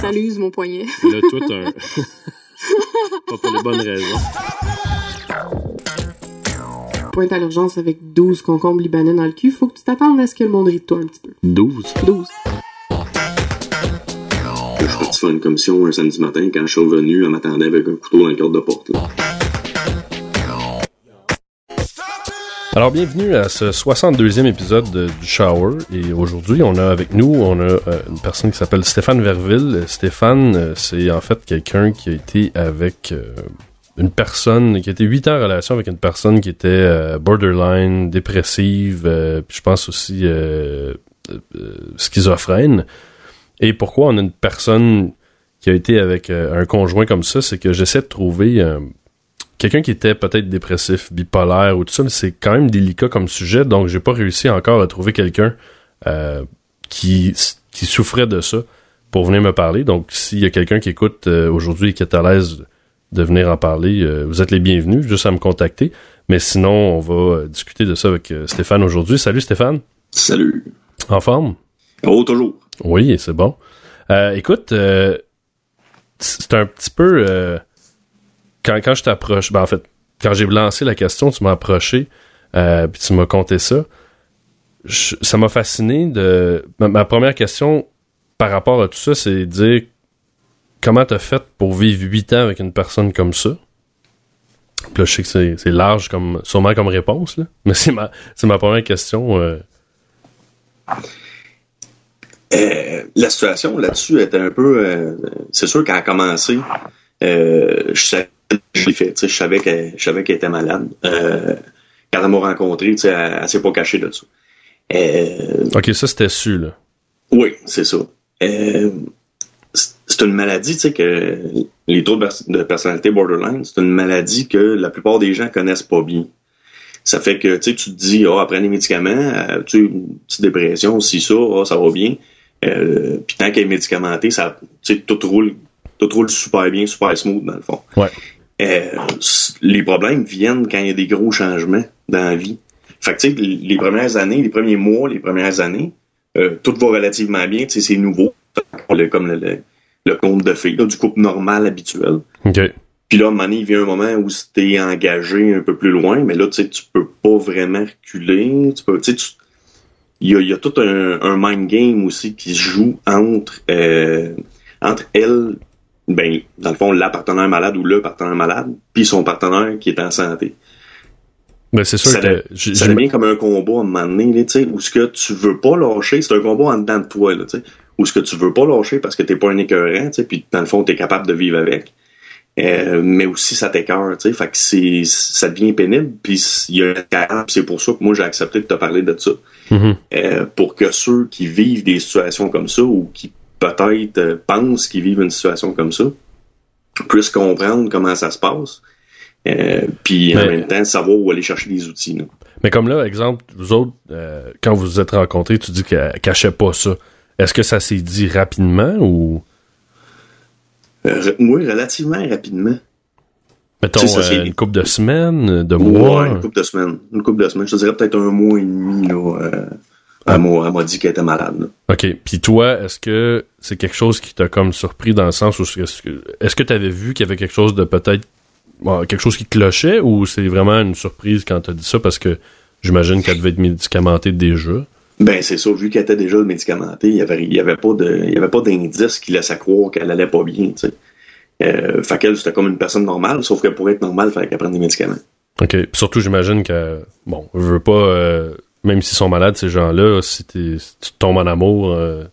Ça l'use mon poignet. T'as un... Pas pour les bonnes raisons. Pointe à l'urgence avec 12 concombres libanais dans le cul, faut que tu t'attendes à ce que le monde rit de toi un petit peu. 12. 12. Je suis parti faire une commission un samedi matin. Quand je suis revenu, elle m'attendait avec un couteau dans le cadre de porte. là. Alors, bienvenue à ce 62e épisode de- du Shower. Et aujourd'hui, on a avec nous, on a euh, une personne qui s'appelle Stéphane Verville. Stéphane, euh, c'est en fait quelqu'un qui a été avec euh, une personne, qui a été 8 ans en relation avec une personne qui était borderline, dépressive, puis je pense aussi schizophrène. Et pourquoi on a une personne qui a été avec un conjoint comme ça, c'est que j'essaie de trouver quelqu'un qui était peut-être dépressif, bipolaire ou tout ça, mais c'est quand même délicat comme sujet, donc j'ai pas réussi encore à trouver quelqu'un euh, qui, qui souffrait de ça pour venir me parler. Donc s'il y a quelqu'un qui écoute euh, aujourd'hui et qui est à l'aise de venir en parler, euh, vous êtes les bienvenus, juste à me contacter. Mais sinon, on va discuter de ça avec Stéphane aujourd'hui. Salut Stéphane, Salut. en forme? Oh, toujours. Oui, c'est bon. Euh, écoute, euh, c'est un petit peu... quand, quand je t'approche, ben en fait, quand j'ai lancé la question, tu m'as approché, euh, puis tu m'as conté ça. Ça m'a fasciné de... Ma, première question par rapport à tout ça, c'est de dire comment t'as fait pour vivre huit ans avec une personne comme ça? Puis là, je sais que c'est, large comme sûrement comme réponse, là. mais c'est ma, ma première question. euh, Euh, la situation là-dessus était un peu. euh, c'est sûr commencé. Euh, je savais, je l'ai fait, tu sais, je savais qu'elle, était malade. Euh, quand elle m'a rencontré, tu sais, elle, elle s'est pas cachée de ça. Euh, Ok, ça c'était su, là. oui, c'est ça. Euh, c'est une maladie, tu sais, que les troubles de personnalité borderline, c'est une maladie que la plupart des gens connaissent pas bien. Ça fait que, tu sais, tu te dis, ah, après les médicaments, euh, tu sais, une petite dépression, si ça, ah, ça va bien. Euh, Puis tant qu'elle est médicamentée, ça, tu sais, tout roule, tout roule super bien, super smooth, dans le fond. Ouais. Euh, les problèmes viennent quand il y a des gros changements dans la vie. Fait que, tu sais, les premières années, les premiers mois, les premières années, euh, tout va relativement bien, tu sais, c'est nouveau. Le- comme le, le, le conte de fées, là, du couple normal habituel. Ok. Puis là, à un moment donné, il vient un moment où t'es engagé un peu plus loin, mais là, tu sais, tu peux pas vraiment reculer. Tu peux, tu sais, tu- il y a, il y a tout un, un mind game aussi qui se joue entre, euh, entre elle, ben, dans le fond, la partenaire malade ou le partenaire malade, puis son partenaire qui est en santé. Ben, c'est sûr Ça, que ça devient comme un combat à un moment donné, là, où ce que tu veux pas lâcher, c'est un combat en dedans de toi, là, où ce que tu veux pas lâcher parce que t'es pas un écœurant, puis dans le fond, t'es capable de vivre avec. Euh, mais aussi ça t'écœure, tu sais, fait que c'est, ça devient pénible, puis il y a un c'est pour ça que moi j'ai accepté de te parler de ça. Mhm. Euh, pour que ceux qui vivent des situations comme ça, ou qui peut-être euh, pensent qu'ils vivent une situation comme ça, puissent comprendre comment ça se passe, euh, puis en même temps savoir où aller chercher des outils. là. Mais comme là, exemple, vous autres, euh, quand vous vous êtes rencontrés, tu dis qu'elle cachait pas ça. Est-ce que ça s'est dit rapidement ou, Euh, oui, relativement rapidement. mettons, ça, une couple de semaines, de mois? Ouais, une couple de semaines. Une couple de semaines. Je te dirais peut-être un mois et demi, là. Elle m'a elle m'a dit qu'elle était malade, là. OK. Puis toi, est-ce que c'est quelque chose qui t'a comme surpris dans le sens où est-ce que est-ce que t'avais vu qu'il y avait quelque chose de peut-être bon, quelque chose qui clochait ou c'est vraiment une surprise quand t'as dit ça parce que j'imagine qu'elle devait être médicamentée déjà? Ben, c'est ça. Vu qu'elle était déjà médicamentée, il y avait, il y avait pas de, il y avait pas d'indice qui laissait croire qu'elle allait pas bien, tu sais. Euh, fait qu'elle, c'était comme une personne normale, sauf que pour être normale, il fallait qu'elle prenne des médicaments. OK. Puis surtout, j'imagine que, bon, je veux pas, euh, même s'ils sont malades, ces gens-là, si, tu tombes en amour, euh,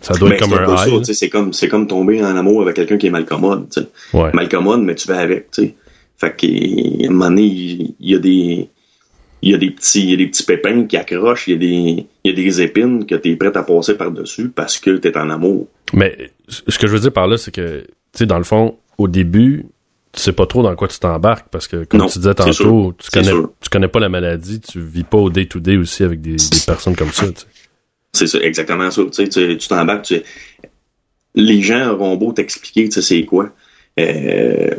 ça doit Ben, être comme un high. tu sais, c'est comme, c'est comme tomber en amour avec quelqu'un qui est mal commode, tu sais. là. Ouais. Mal commode, mais tu vas avec, tu sais. Fait qu'à un moment donné, il y a des, il y a des petits, il y a des petits pépins qui accrochent, il y a des, il y a des épines que t'es prêt à passer par-dessus parce que t'es en amour. Mais ce que je veux dire par là, c'est que, tu sais, dans le fond, au début, tu sais pas trop dans quoi tu t'embarques parce que, comme Non, tu disais tantôt, tu connais, tu connais pas la maladie, tu vis pas au day-to-day aussi avec des, des personnes comme ça, tu sais. C'est ça, exactement ça. Tu sais, tu t'embarques, tu les gens auront beau t'expliquer, tu sais, c'est quoi. Euh,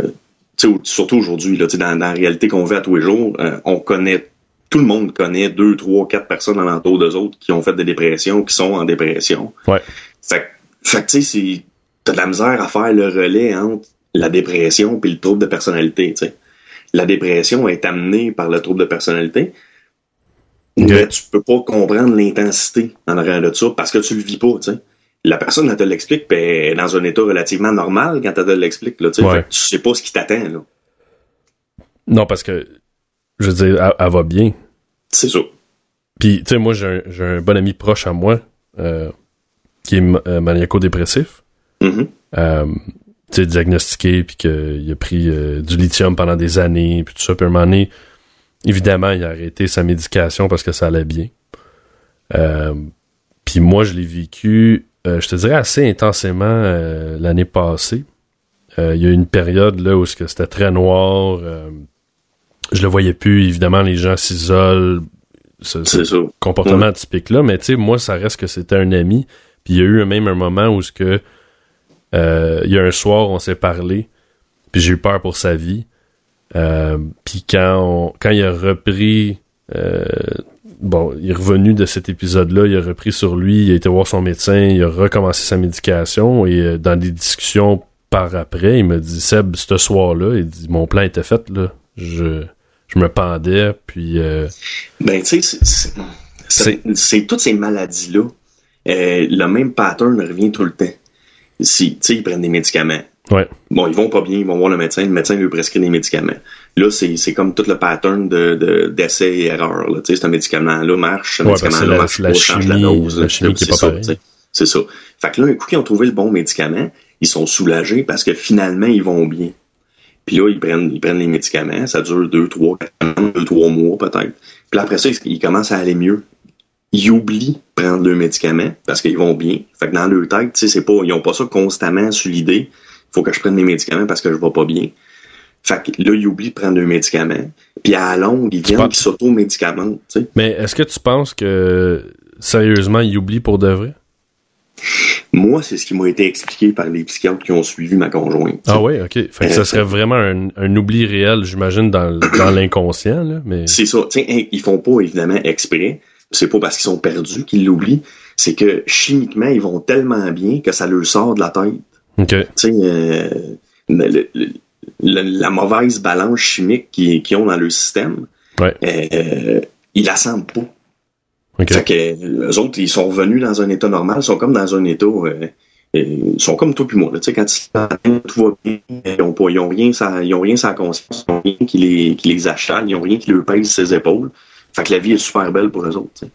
tu sais, surtout aujourd'hui, là, tu sais, dans, dans la réalité qu'on vit à tous les jours, euh, on connaît tout le monde connaît deux, trois, quatre personnes alentour d'eux autres qui ont fait des dépressions, qui sont en dépression. Ouais. Fait, fait que tu sais, t'as de la misère à faire le relais entre la dépression puis le trouble de personnalité, tu sais. La dépression est amenée par le trouble de personnalité, mais tu peux pas comprendre l'intensité en arrière de ça parce que tu le vis pas, tu sais. La personne, elle te l'explique, puis elle est dans un état relativement normal quand elle te l'explique, là, tu sais. Ouais. Tu sais pas ce qui t'attend, là. Non, parce que, je veux dire, elle, elle va bien. C'est ça. Puis, tu sais, moi, j'ai un, bon ami proche à moi euh, qui est euh, maniaco-dépressif. Mhm. Euh, diagnostiqué, puis qu'il a pris euh, du lithium pendant des années, puis tout ça. Puis à un moment donné, évidemment, il a arrêté sa médication parce que ça allait bien. Euh, puis moi, je l'ai vécu, euh, je te dirais, assez intensément l'année passée. Il y a eu une période là où c'était très noir. je le voyais plus. Évidemment, les gens s'isolent. Ce- ce C'est ça. comportement typique là. Mais tu sais, moi, ça reste que c'était un ami. Puis il y a eu même un moment où ce que euh, il y a un soir, on s'est parlé. Puis j'ai eu peur pour sa vie. Euh, puis quand on, quand il a repris euh, bon, il est revenu de cet épisode-là, il a repris sur lui, il a été voir son médecin, il a recommencé sa médication et dans des discussions par après, il m'a dit Seb, ce soir-là, il dit mon plan était fait là, je je me pendais puis Ben, tu sais, c'est- toutes ces maladies-là. le même pattern revient tout le temps. Si, tu sais, ils prennent des médicaments. ouais, Bon, ils vont pas bien, ils vont voir le médecin, le médecin lui prescrit des médicaments. Là, c'est comme tout le pattern de de- d'essai et erreur. là. Tu sais, ce médicament-là marche, ce Ouais, médicament-là la- marche la pas, change la dose. la chimie qui est C'est pas ça. C'est ça. Fait que là, un coup qu'ils ont trouvé le bon médicament, ils sont soulagés parce que finalement, ils vont bien. Puis là, ils prennent, ils prennent les médicaments, ça dure deux, trois, quatre semaines, deux, trois mois peut-être. Puis après ça, ils, ils commencent à aller mieux. Ils oublient de prendre leurs médicaments parce qu'ils vont bien. Fait que dans leur tête, tu sais, c'est pas, ils ont pas ça constamment sur l'idée. Faut que je prenne mes médicaments parce que je vais pas bien. Fait que là, ils oublient de prendre leurs médicaments. Puis à la longue, ils viennent penses- qu'ils s'auto-médicamentent, tu sais. Mais est-ce que tu penses que sérieusement il oublie pour de vrai? Moi, c'est ce qui m'a été expliqué par les psychiatres qui ont suivi ma conjointe. Ah ouais, ok. Fait que ça serait vraiment un, un oubli réel, j'imagine, dans, l'inconscient. Mais C'est ça. Tu sais, hein, ils font pas évidemment exprès. C'est pas parce qu'ils sont perdus qu'ils l'oublient. C'est que chimiquement, ils vont tellement bien que ça leur sort de la tête. Tu sais, euh, le- le- le- la mauvaise balance chimique qu'ils ont dans leur système, Ouais. euh, ils la sentent pas. Ok. Fait que euh, eux autres, ils sont revenus dans un état normal, ils sont comme dans un état. euh, ils sont comme toi puis moi. Là. Tu sais, quand ils tout va bien, ils ont, pas, ils ont rien, sans, ils ont rien sans conscience, ils ont rien qui les, qui les achale, ils ont rien qui leur pèse ses épaules. Fait que la vie est super belle pour eux autres. tu sais.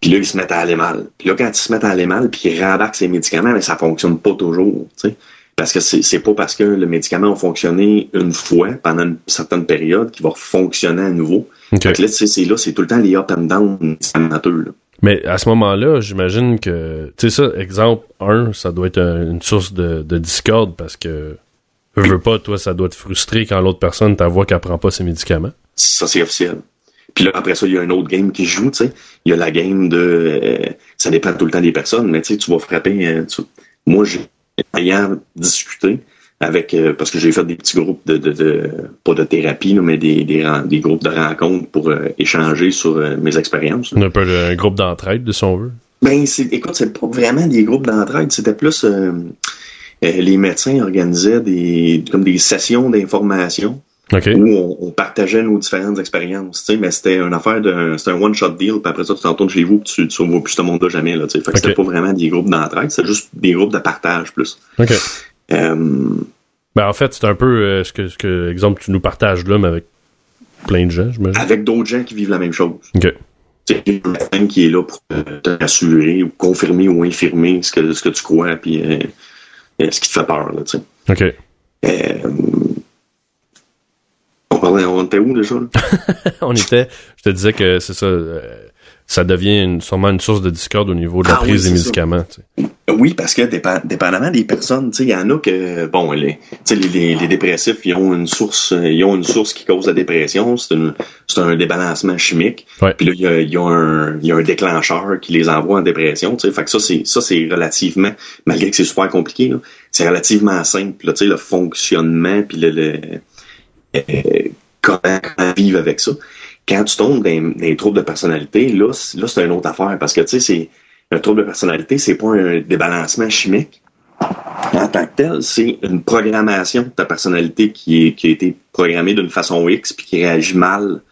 Puis là, ils se mettent à aller mal. Puis là, quand ils se mettent à aller mal, puis ils rembarquent ces médicaments, mais ça fonctionne pas toujours. tu sais. Parce que c'est c'est pas parce que le médicament a fonctionné une fois pendant une certaine période qu'il va fonctionner à nouveau. ok. Fait que là, tu sais, c'est là, c'est tout le temps les up and down médicamenteux. Là. Mais à ce moment-là, j'imagine que, tu sais ça, exemple 1, ça doit être un- une source de, de discorde parce que, veux, veux pas, toi, ça doit te frustrer quand l'autre personne t'avoue qu'elle prend pas ses médicaments. Ça, c'est officiel. Puis là, après ça, il y a un autre game qui joue, tu sais. Il y a la game de... euh, ça dépend tout le temps des personnes, mais tu sais, tu vas frapper... euh, tu- Moi, j'ai ayant discuté avec... euh, parce que j'ai fait des petits groupes de... de, de- pas de thérapie, là, mais des, des, des groupes de rencontres pour euh, échanger sur euh, mes expériences. Un peu de- un groupe d'entraide, de si on veut. Ben, c'est, écoute, c'est pas vraiment des groupes d'entraide, c'était plus les médecins organisaient des comme des sessions d'information Où on, on partageait nos différentes expériences, tu sais, mais c'était une affaire de c'était un one shot deal, puis après ça tu t'en retournes chez vous, puis tu tu revois plus ce monde-là jamais là, tu sais. Fait que c'était pas vraiment des groupes d'entraide, c'était juste des groupes de partage plus. Ok. Euh, Ben, en fait, c'est un peu euh, ce que, ce que, exemple, tu nous partages là, mais avec plein de gens, j'imagine. avec d'autres gens qui vivent la même chose. Ok. Tu sais, un médecin qui est là pour te- rassurer ou confirmer ou infirmer ce que ce que tu crois, puis euh, ce qui te fait peur là, tu sais. Ok. Euh, on parlait, on était où déjà? on était, je te disais que c'est ça, euh, ça devient une- sûrement une source de discorde au niveau de la Ah oui, prise des médicaments. sais. Oui, parce que dépa- dépendamment des personnes, il y en a que, bon, les, les, les, les dépressifs, ils ont une source, euh, ils ont une source qui cause la dépression, c'est un débalancement chimique. Ouais. Puis là, il y a, il y a un, il y a un déclencheur qui les envoie en dépression. Fait que ça, c'est, ça, c'est relativement, malgré que c'est super compliqué, c'est relativement simple, là, le fonctionnement, puis le, le euh, comment, vivre avec ça. quand tu tombes dans des troubles de personnalité, là, là c'est une autre affaire. Parce que, tu sais, c'est un trouble de personnalité, c'est pas un débalancement chimique. En tant que tel, c'est une programmation de ta personnalité qui, est, qui a été programmée d'une façon X puis qui réagit mal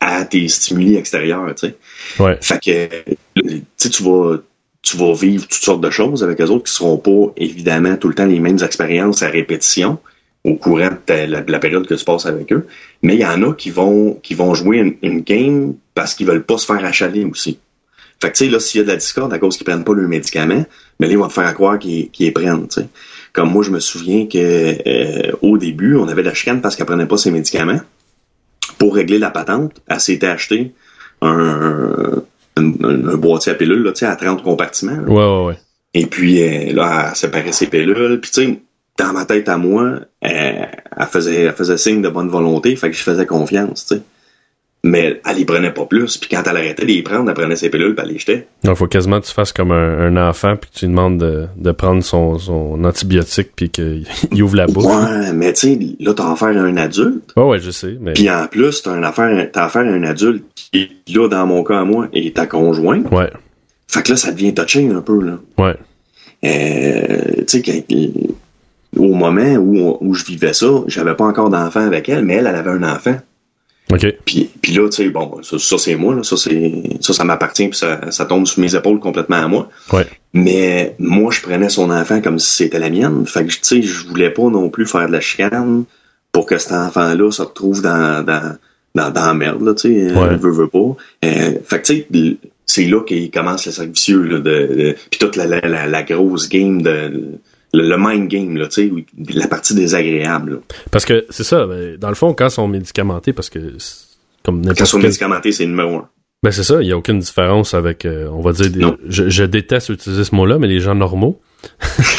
à tes stimuli extérieurs, tu sais. Ouais. Fait que, tu vas, tu vas vivre toutes sortes de choses avec les autres qui seront pas, évidemment, tout le temps les mêmes expériences à répétition au courant de la, période que tu passes avec eux. Mais il y en a qui vont, qui vont jouer une, game parce qu'ils veulent pas se faire achaler aussi. Fait que, tu sais, là, s'il y a de la discorde à cause qu'ils prennent pas le médicament, mais là, ils vont te faire croire qu'ils les prennent, tu sais. Comme moi, je me souviens que euh, au début, on avait de la chicane parce qu'elle prenait pas ses médicaments. Pour régler la patente, elle s'était acheté un, un, boîtier à pilules, là, tu sais, à 30 compartiments. Ouais, ouais, ouais. Et puis, euh, là, elle séparait ses pilules. Puis, tu sais, dans ma tête à moi, elle, faisait, elle faisait signe de bonne volonté, fait que je faisais confiance, tu sais. Mais elle les prenait pas plus, puis quand elle arrêtait de les prendre, elle prenait ses pilules, puis elle les jetait. Donc, faut quasiment que tu fasses comme un, enfant, puis que tu lui demandes de, de prendre son, son antibiotique, puis qu'il ouvre la bouche. Ouais, mais tu sais, là, t'as affaire à un adulte. Ouais, ouais, je sais. Mais... Puis en plus, t'as affaire, as affaire à un adulte qui, là, dans mon cas à moi, est ta conjointe. Ouais. Fait que là, ça devient touching un peu, là. Ouais. Euh, tu sais, au moment où, où je vivais ça, j'avais pas encore d'enfant avec elle, mais elle, elle avait un enfant. OK. Puis, puis là, tu sais, bon, ça, ça c'est moi, là, ça, c'est, ça, ça m'appartient, puis ça, ça tombe sur mes épaules complètement à moi. Ouais. Mais moi, je prenais son enfant comme si c'était la mienne. Fait que, tu sais, je voulais pas non plus faire de la chicane pour que cet enfant-là se retrouve dans, dans, dans, dans la merde, là, tu sais, ouais. veut, veut pas. Euh, fait que, tu sais, c'est là qu'il commence le servicieux, là, de, de puis toute la, la, la, grosse game de le, mind game, là, tu sais, la partie désagréable. Parce que c'est ça, ben, dans le fond, quand ils sont médicamentés, parce que comme Quand ils sont médicamentés, c'est numéro un. Ben c'est ça, il n'y a aucune différence avec, euh, on va dire, des, je, je, déteste utiliser ce mot-là, mais les gens normaux.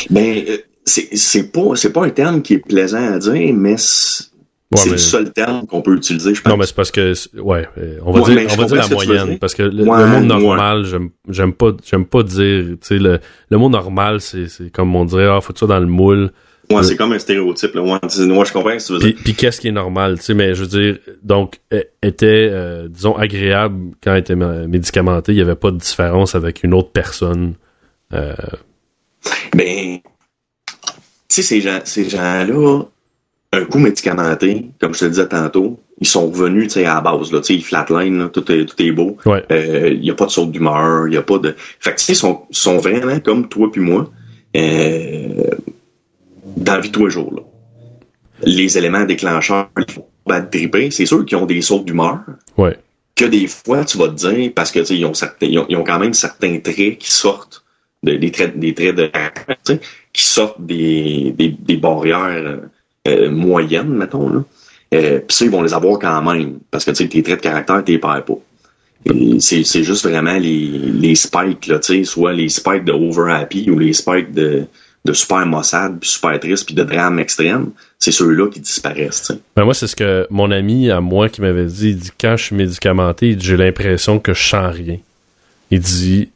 ben, euh, c'est pas, c'est pas un terme qui est plaisant à dire, mais c'est le seul terme qu'on peut utiliser, je pense. Non, mais c'est parce que, ouais, on va dire, on va dire la moyenne, parce que le, monde normal, j'aime, j'aime pas, j'aime pas dire, tu sais, le, le mot normal, c'est, comme on dirait, ah, faut ça dans le moule? Ouais, c'est comme un stéréotype, là. Ouais, moi, je comprends ce que tu veux dire. Puis, qu'est-ce qui est normal, tu sais, mais je veux dire, donc, était, euh, disons, agréable quand elle était médicamenté, il y avait pas de différence avec une autre personne. Euh... Ben, tu sais, ces gens, ces gens-là, un coup médicamenté, comme je te le disais tantôt, ils sont revenus à la base. Là, ils flatline, là, tout, est, tout est beau. Il euh, n'y a pas de saut d'humeur, il n'y a pas de. Fait que ils sont, sont vraiment comme toi puis moi euh, dans la vie de tous les jours. Là. Les éléments déclencheurs, il faut pas dripper. C'est sûr qu'ils ont des sauts d'humeur. Ouais. Que des fois, tu vas te dire, parce que ils ont, certains, ils, ont, quand même certains traits qui sortent de, des traits des traits de qui sortent des, des, des barrières euh, moyenne, mettons. Là. Euh, Puis ça, ils vont les avoir quand même. Parce que tu sais, tes traits de caractère, t'es perds pas. C'est juste vraiment les, les spikes, là, tu sais, soit les spikes de over happy ou les spikes de, de super maussade, puis super triste, puis de drame extrême, c'est ceux-là qui disparaissent. Ben moi, c'est ce que mon ami à moi qui m'avait dit, il dit quand je suis médicamenté, j'ai l'impression que je sens rien. Il dit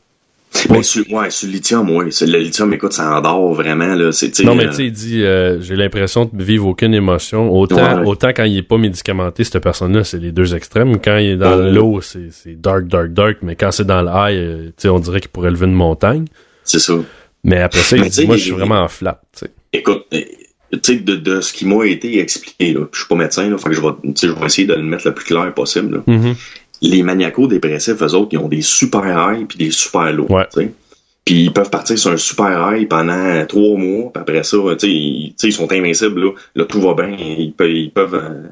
mais sur, ouais, sur le lithium, oui. Le lithium, écoute, ça endort vraiment. Là. non, mais tu sais, il dit euh, j'ai l'impression de vivre aucune émotion. Autant, autant quand il est pas médicamenté, cette personne-là, c'est les deux extrêmes. Quand il est dans l'eau, c'est dark, dark, dark. Mais quand c'est dans le high, euh, tu sais, on dirait qu'il pourrait lever une montagne. C'est ça. Mais après ça, il dit moi, je suis vraiment en flat. Écoute, euh, tu sais, de, de, ce qui m'a été expliqué, là, je suis pas médecin, là, fait que je vais, je vais essayer de le mettre le plus clair possible. Là. Mm-hmm les maniaco-dépressifs, eux autres, ils ont des super highs puis des super lows. Ouais. Puis ils peuvent partir sur un super high pendant trois mois, puis après ça, ils, ils sont invincibles, là, là, tout va bien, ils peuvent, ils peuvent, euh,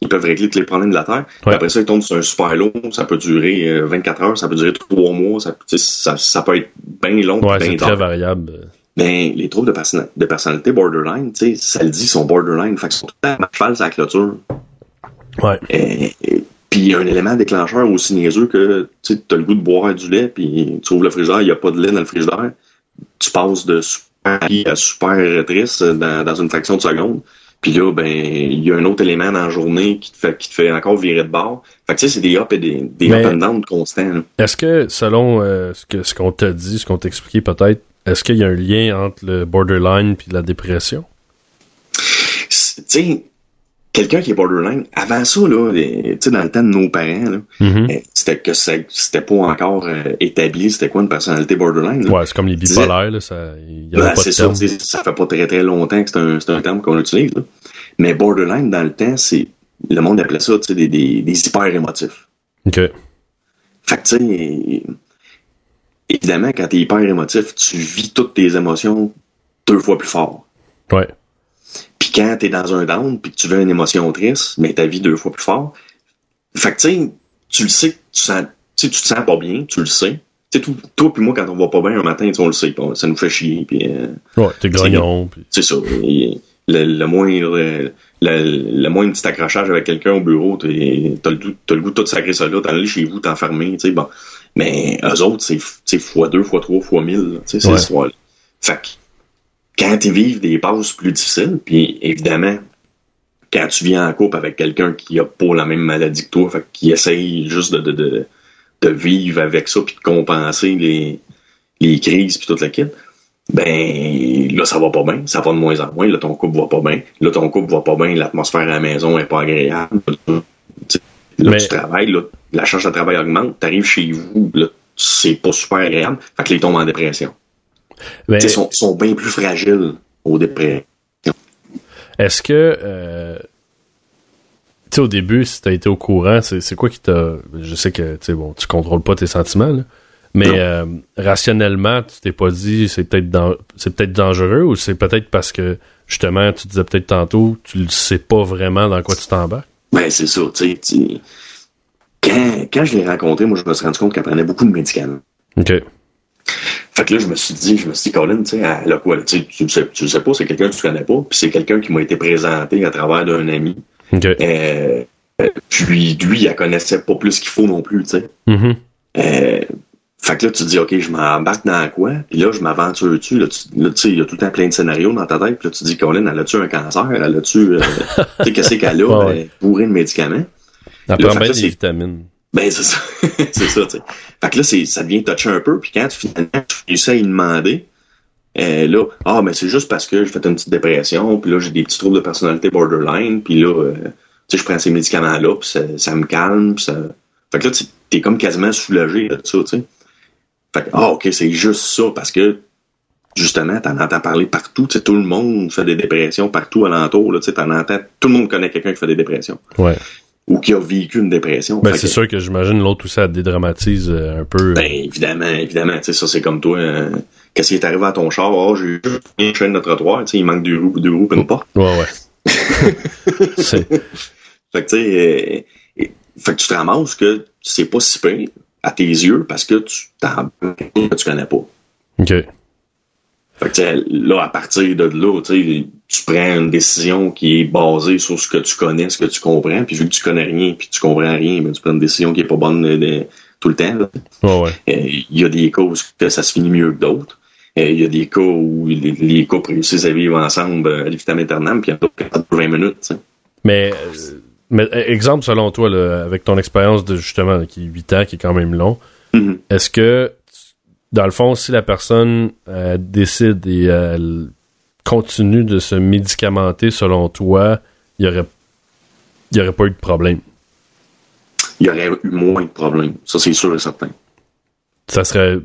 ils peuvent régler tous les problèmes de la Terre. Puis après ça, ils tombent sur un super low, ça peut durer 24 euh, heures, ça peut durer trois mois, ça, ça, ça peut être bien long. Ouais, c'est très variable. Ben, les troubles de, person de personnalité borderline, ça le dit, ils sont borderline, fait qu'ils sont tout le temps à cheval sur la clôture. Ouais. Et, puis il y a un élément déclencheur aussi niaiseux que tu as le goût de boire du lait, puis tu ouvres le frigidaire, il n'y a pas de lait dans le frigidaire. Tu passes de super à super triste dans, dans une fraction de seconde. Puis là, ben, il y a un autre élément dans la journée qui te fait, qui te fait encore virer de bord. Fait que tu sais, c'est des up et des, des up and down constants. Est-ce que, selon euh, ce qu'on t'a dit, ce qu'on t'a expliqué peut-être, est-ce qu'il y a un lien entre le borderline puis la dépression? Tu sais, quelqu'un qui est borderline, avant ça, là, tu sais, dans le temps de nos parents, là, Mhm. eh, c'était que c'était pas encore euh, établi, c'était quoi une personnalité borderline. là. Ouais, c'est comme les bipolaires, là, ça, il y Ben, pas de ça, ça fait pas très très longtemps que c'est un, c'est un terme qu'on utilise. là. Mais borderline, dans le temps, c'est le monde appelait ça tu sais, des, des, des hyper émotifs. Ok. Fait que tu sais, évidemment, quand t'es hyper émotif, tu vis toutes tes émotions deux fois plus fort. Ouais. Quand t'es dans un down, puis que tu veux une émotion triste, mais ta vie deux fois plus fort. Fait que tu sais, tu le sais, tu sens, tu te sens pas bien, tu le sais. Tu sais, tout- toi puis moi, quand on va pas bien un matin, on le sait, on- ça nous fait chier, puis euh, Ouais, t'es grognon, c'est ça. Et le, le moindre, le, le moindre petit accrochage avec quelqu'un au bureau, t'as le, goût- le goût de tout sacrer ça là, t'en aller chez vous, t'enfermer, tu sais, bon. Mais eux autres, c'est, fois deux, fois trois, fois mille, là, tu sais, c'est Ouais. l'histoire. là. Fait que, quand ils vivent des passes plus difficiles, puis évidemment, quand tu viens en couple avec quelqu'un qui a pas la même maladie que toi, fait qui essaye juste de, de, de, de vivre avec ça puis de compenser les, les crises puis toute la kit, ben là ça va pas bien, ça va de moins en moins, là ton couple va pas bien, là ton couple va pas bien, l'atmosphère à la maison est pas agréable. Tu Là Mais- tu travailles, là, la charge de travail augmente, t'arrives chez vous, là c'est pas super agréable, fait que là, ils tombent en dépression. Mais Ils sont, sont bien plus fragiles aux dépressions. est-ce que, euh, tu sais, au début, si t'as été au courant, c'est c'est quoi qui t'a. Je sais que, tu bon, tu contrôles pas tes sentiments, là, mais euh, rationnellement, tu t'es pas dit c'est peut-être c'est peut-être dangereux ou c'est peut-être parce que, justement, tu disais peut-être tantôt, tu le sais pas vraiment dans quoi tu t'embarques? Ben, c'est ça, tu sais. Quand, quand je l'ai rencontré, moi, je me suis rendu compte qu'elle prenait beaucoup de médicaments. OK. Fait que là, je me suis dit, je me suis dit, Colin, tu sais, elle a quoi, tu sais, tu sais, tu le sais pas, c'est quelqu'un que tu connais pas, puis c'est quelqu'un qui m'a été présenté à travers d'un ami. Euh, euh, puis lui, elle connaissait pas plus qu'il faut non plus, tu sais. Mhm. Euh, fait que là, tu te dis, OK, je m'embarque dans quoi? Puis là, je m'aventure dessus. Là, tu là, sais, il y a tout le temps plein de scénarios dans ta tête. Puis là, tu te dis, Colin, elle a-tu un cancer? Elle a-tu... euh, tu sais, qu'est-ce qu'elle a? Ouais, ouais. euh, bourré de médicaments? Elle fait bien des vitamines. Ben, c'est ça. c'est ça, tu sais. Fait que là, c'est, ça devient touché un peu. Puis quand tu, finalement, tu à y demander, euh, là, ah, mais c'est juste parce que j'ai fait une petite dépression, puis là, j'ai des petits troubles de personnalité borderline, puis là, euh, tu sais, je prends ces médicaments-là, puis ça, me calme, puis ça... Fait que là, t'es comme quasiment soulagé de ça, tu sais. Fait que, ah, OK, c'est juste ça, parce que, justement, t'en entends parler partout, tu sais, tout le monde fait des dépressions partout alentour, là, tu sais, t'en entends... Tout le monde connaît quelqu'un qui fait des dépressions, Ouais. Ou qui a vécu une dépression. Ben, c'est que- sûr que j'imagine l'autre aussi, elle dédramatise euh, un peu. ben, évidemment, évidemment, tu sais, ça, c'est comme toi, euh, qu'est-ce qui est arrivé à ton char? Oh, j'ai juste une chaîne de trottoir, tu sais, il manque deux roues, deux roues pis une porte. Ouais, ouais. Fait que, tu sais, euh, et- fait que tu te ramasses que c'est pas si pire à tes yeux parce que tu t'en que tu connais pas. OK. Fait que, là, à partir de là, tu prends une décision qui est basée sur ce que tu connais, ce que tu comprends, puis vu que tu connais rien, puis tu comprends rien, ben, tu prends une décision qui est pas bonne euh, de- tout le temps, ouais. Euh, Il y a des cas où que ça se finit mieux que d'autres. Euh, Il y a des cas où les, les couples réussissent à vivre ensemble à vitam aeternam, puis il y en a d'autres qui attendent 20 minutes. tu sais. Mais, mais exemple selon toi, là, avec ton expérience de justement qui est 8 ans, qui est quand même long, Mhm. est-ce que dans le fond, si la personne euh, décide et euh, elle continue de se médicamenter selon toi, il y aurait y aurait pas eu de problème? Il y aurait eu moins de problèmes. Ça, c'est sûr et certain. Ça serait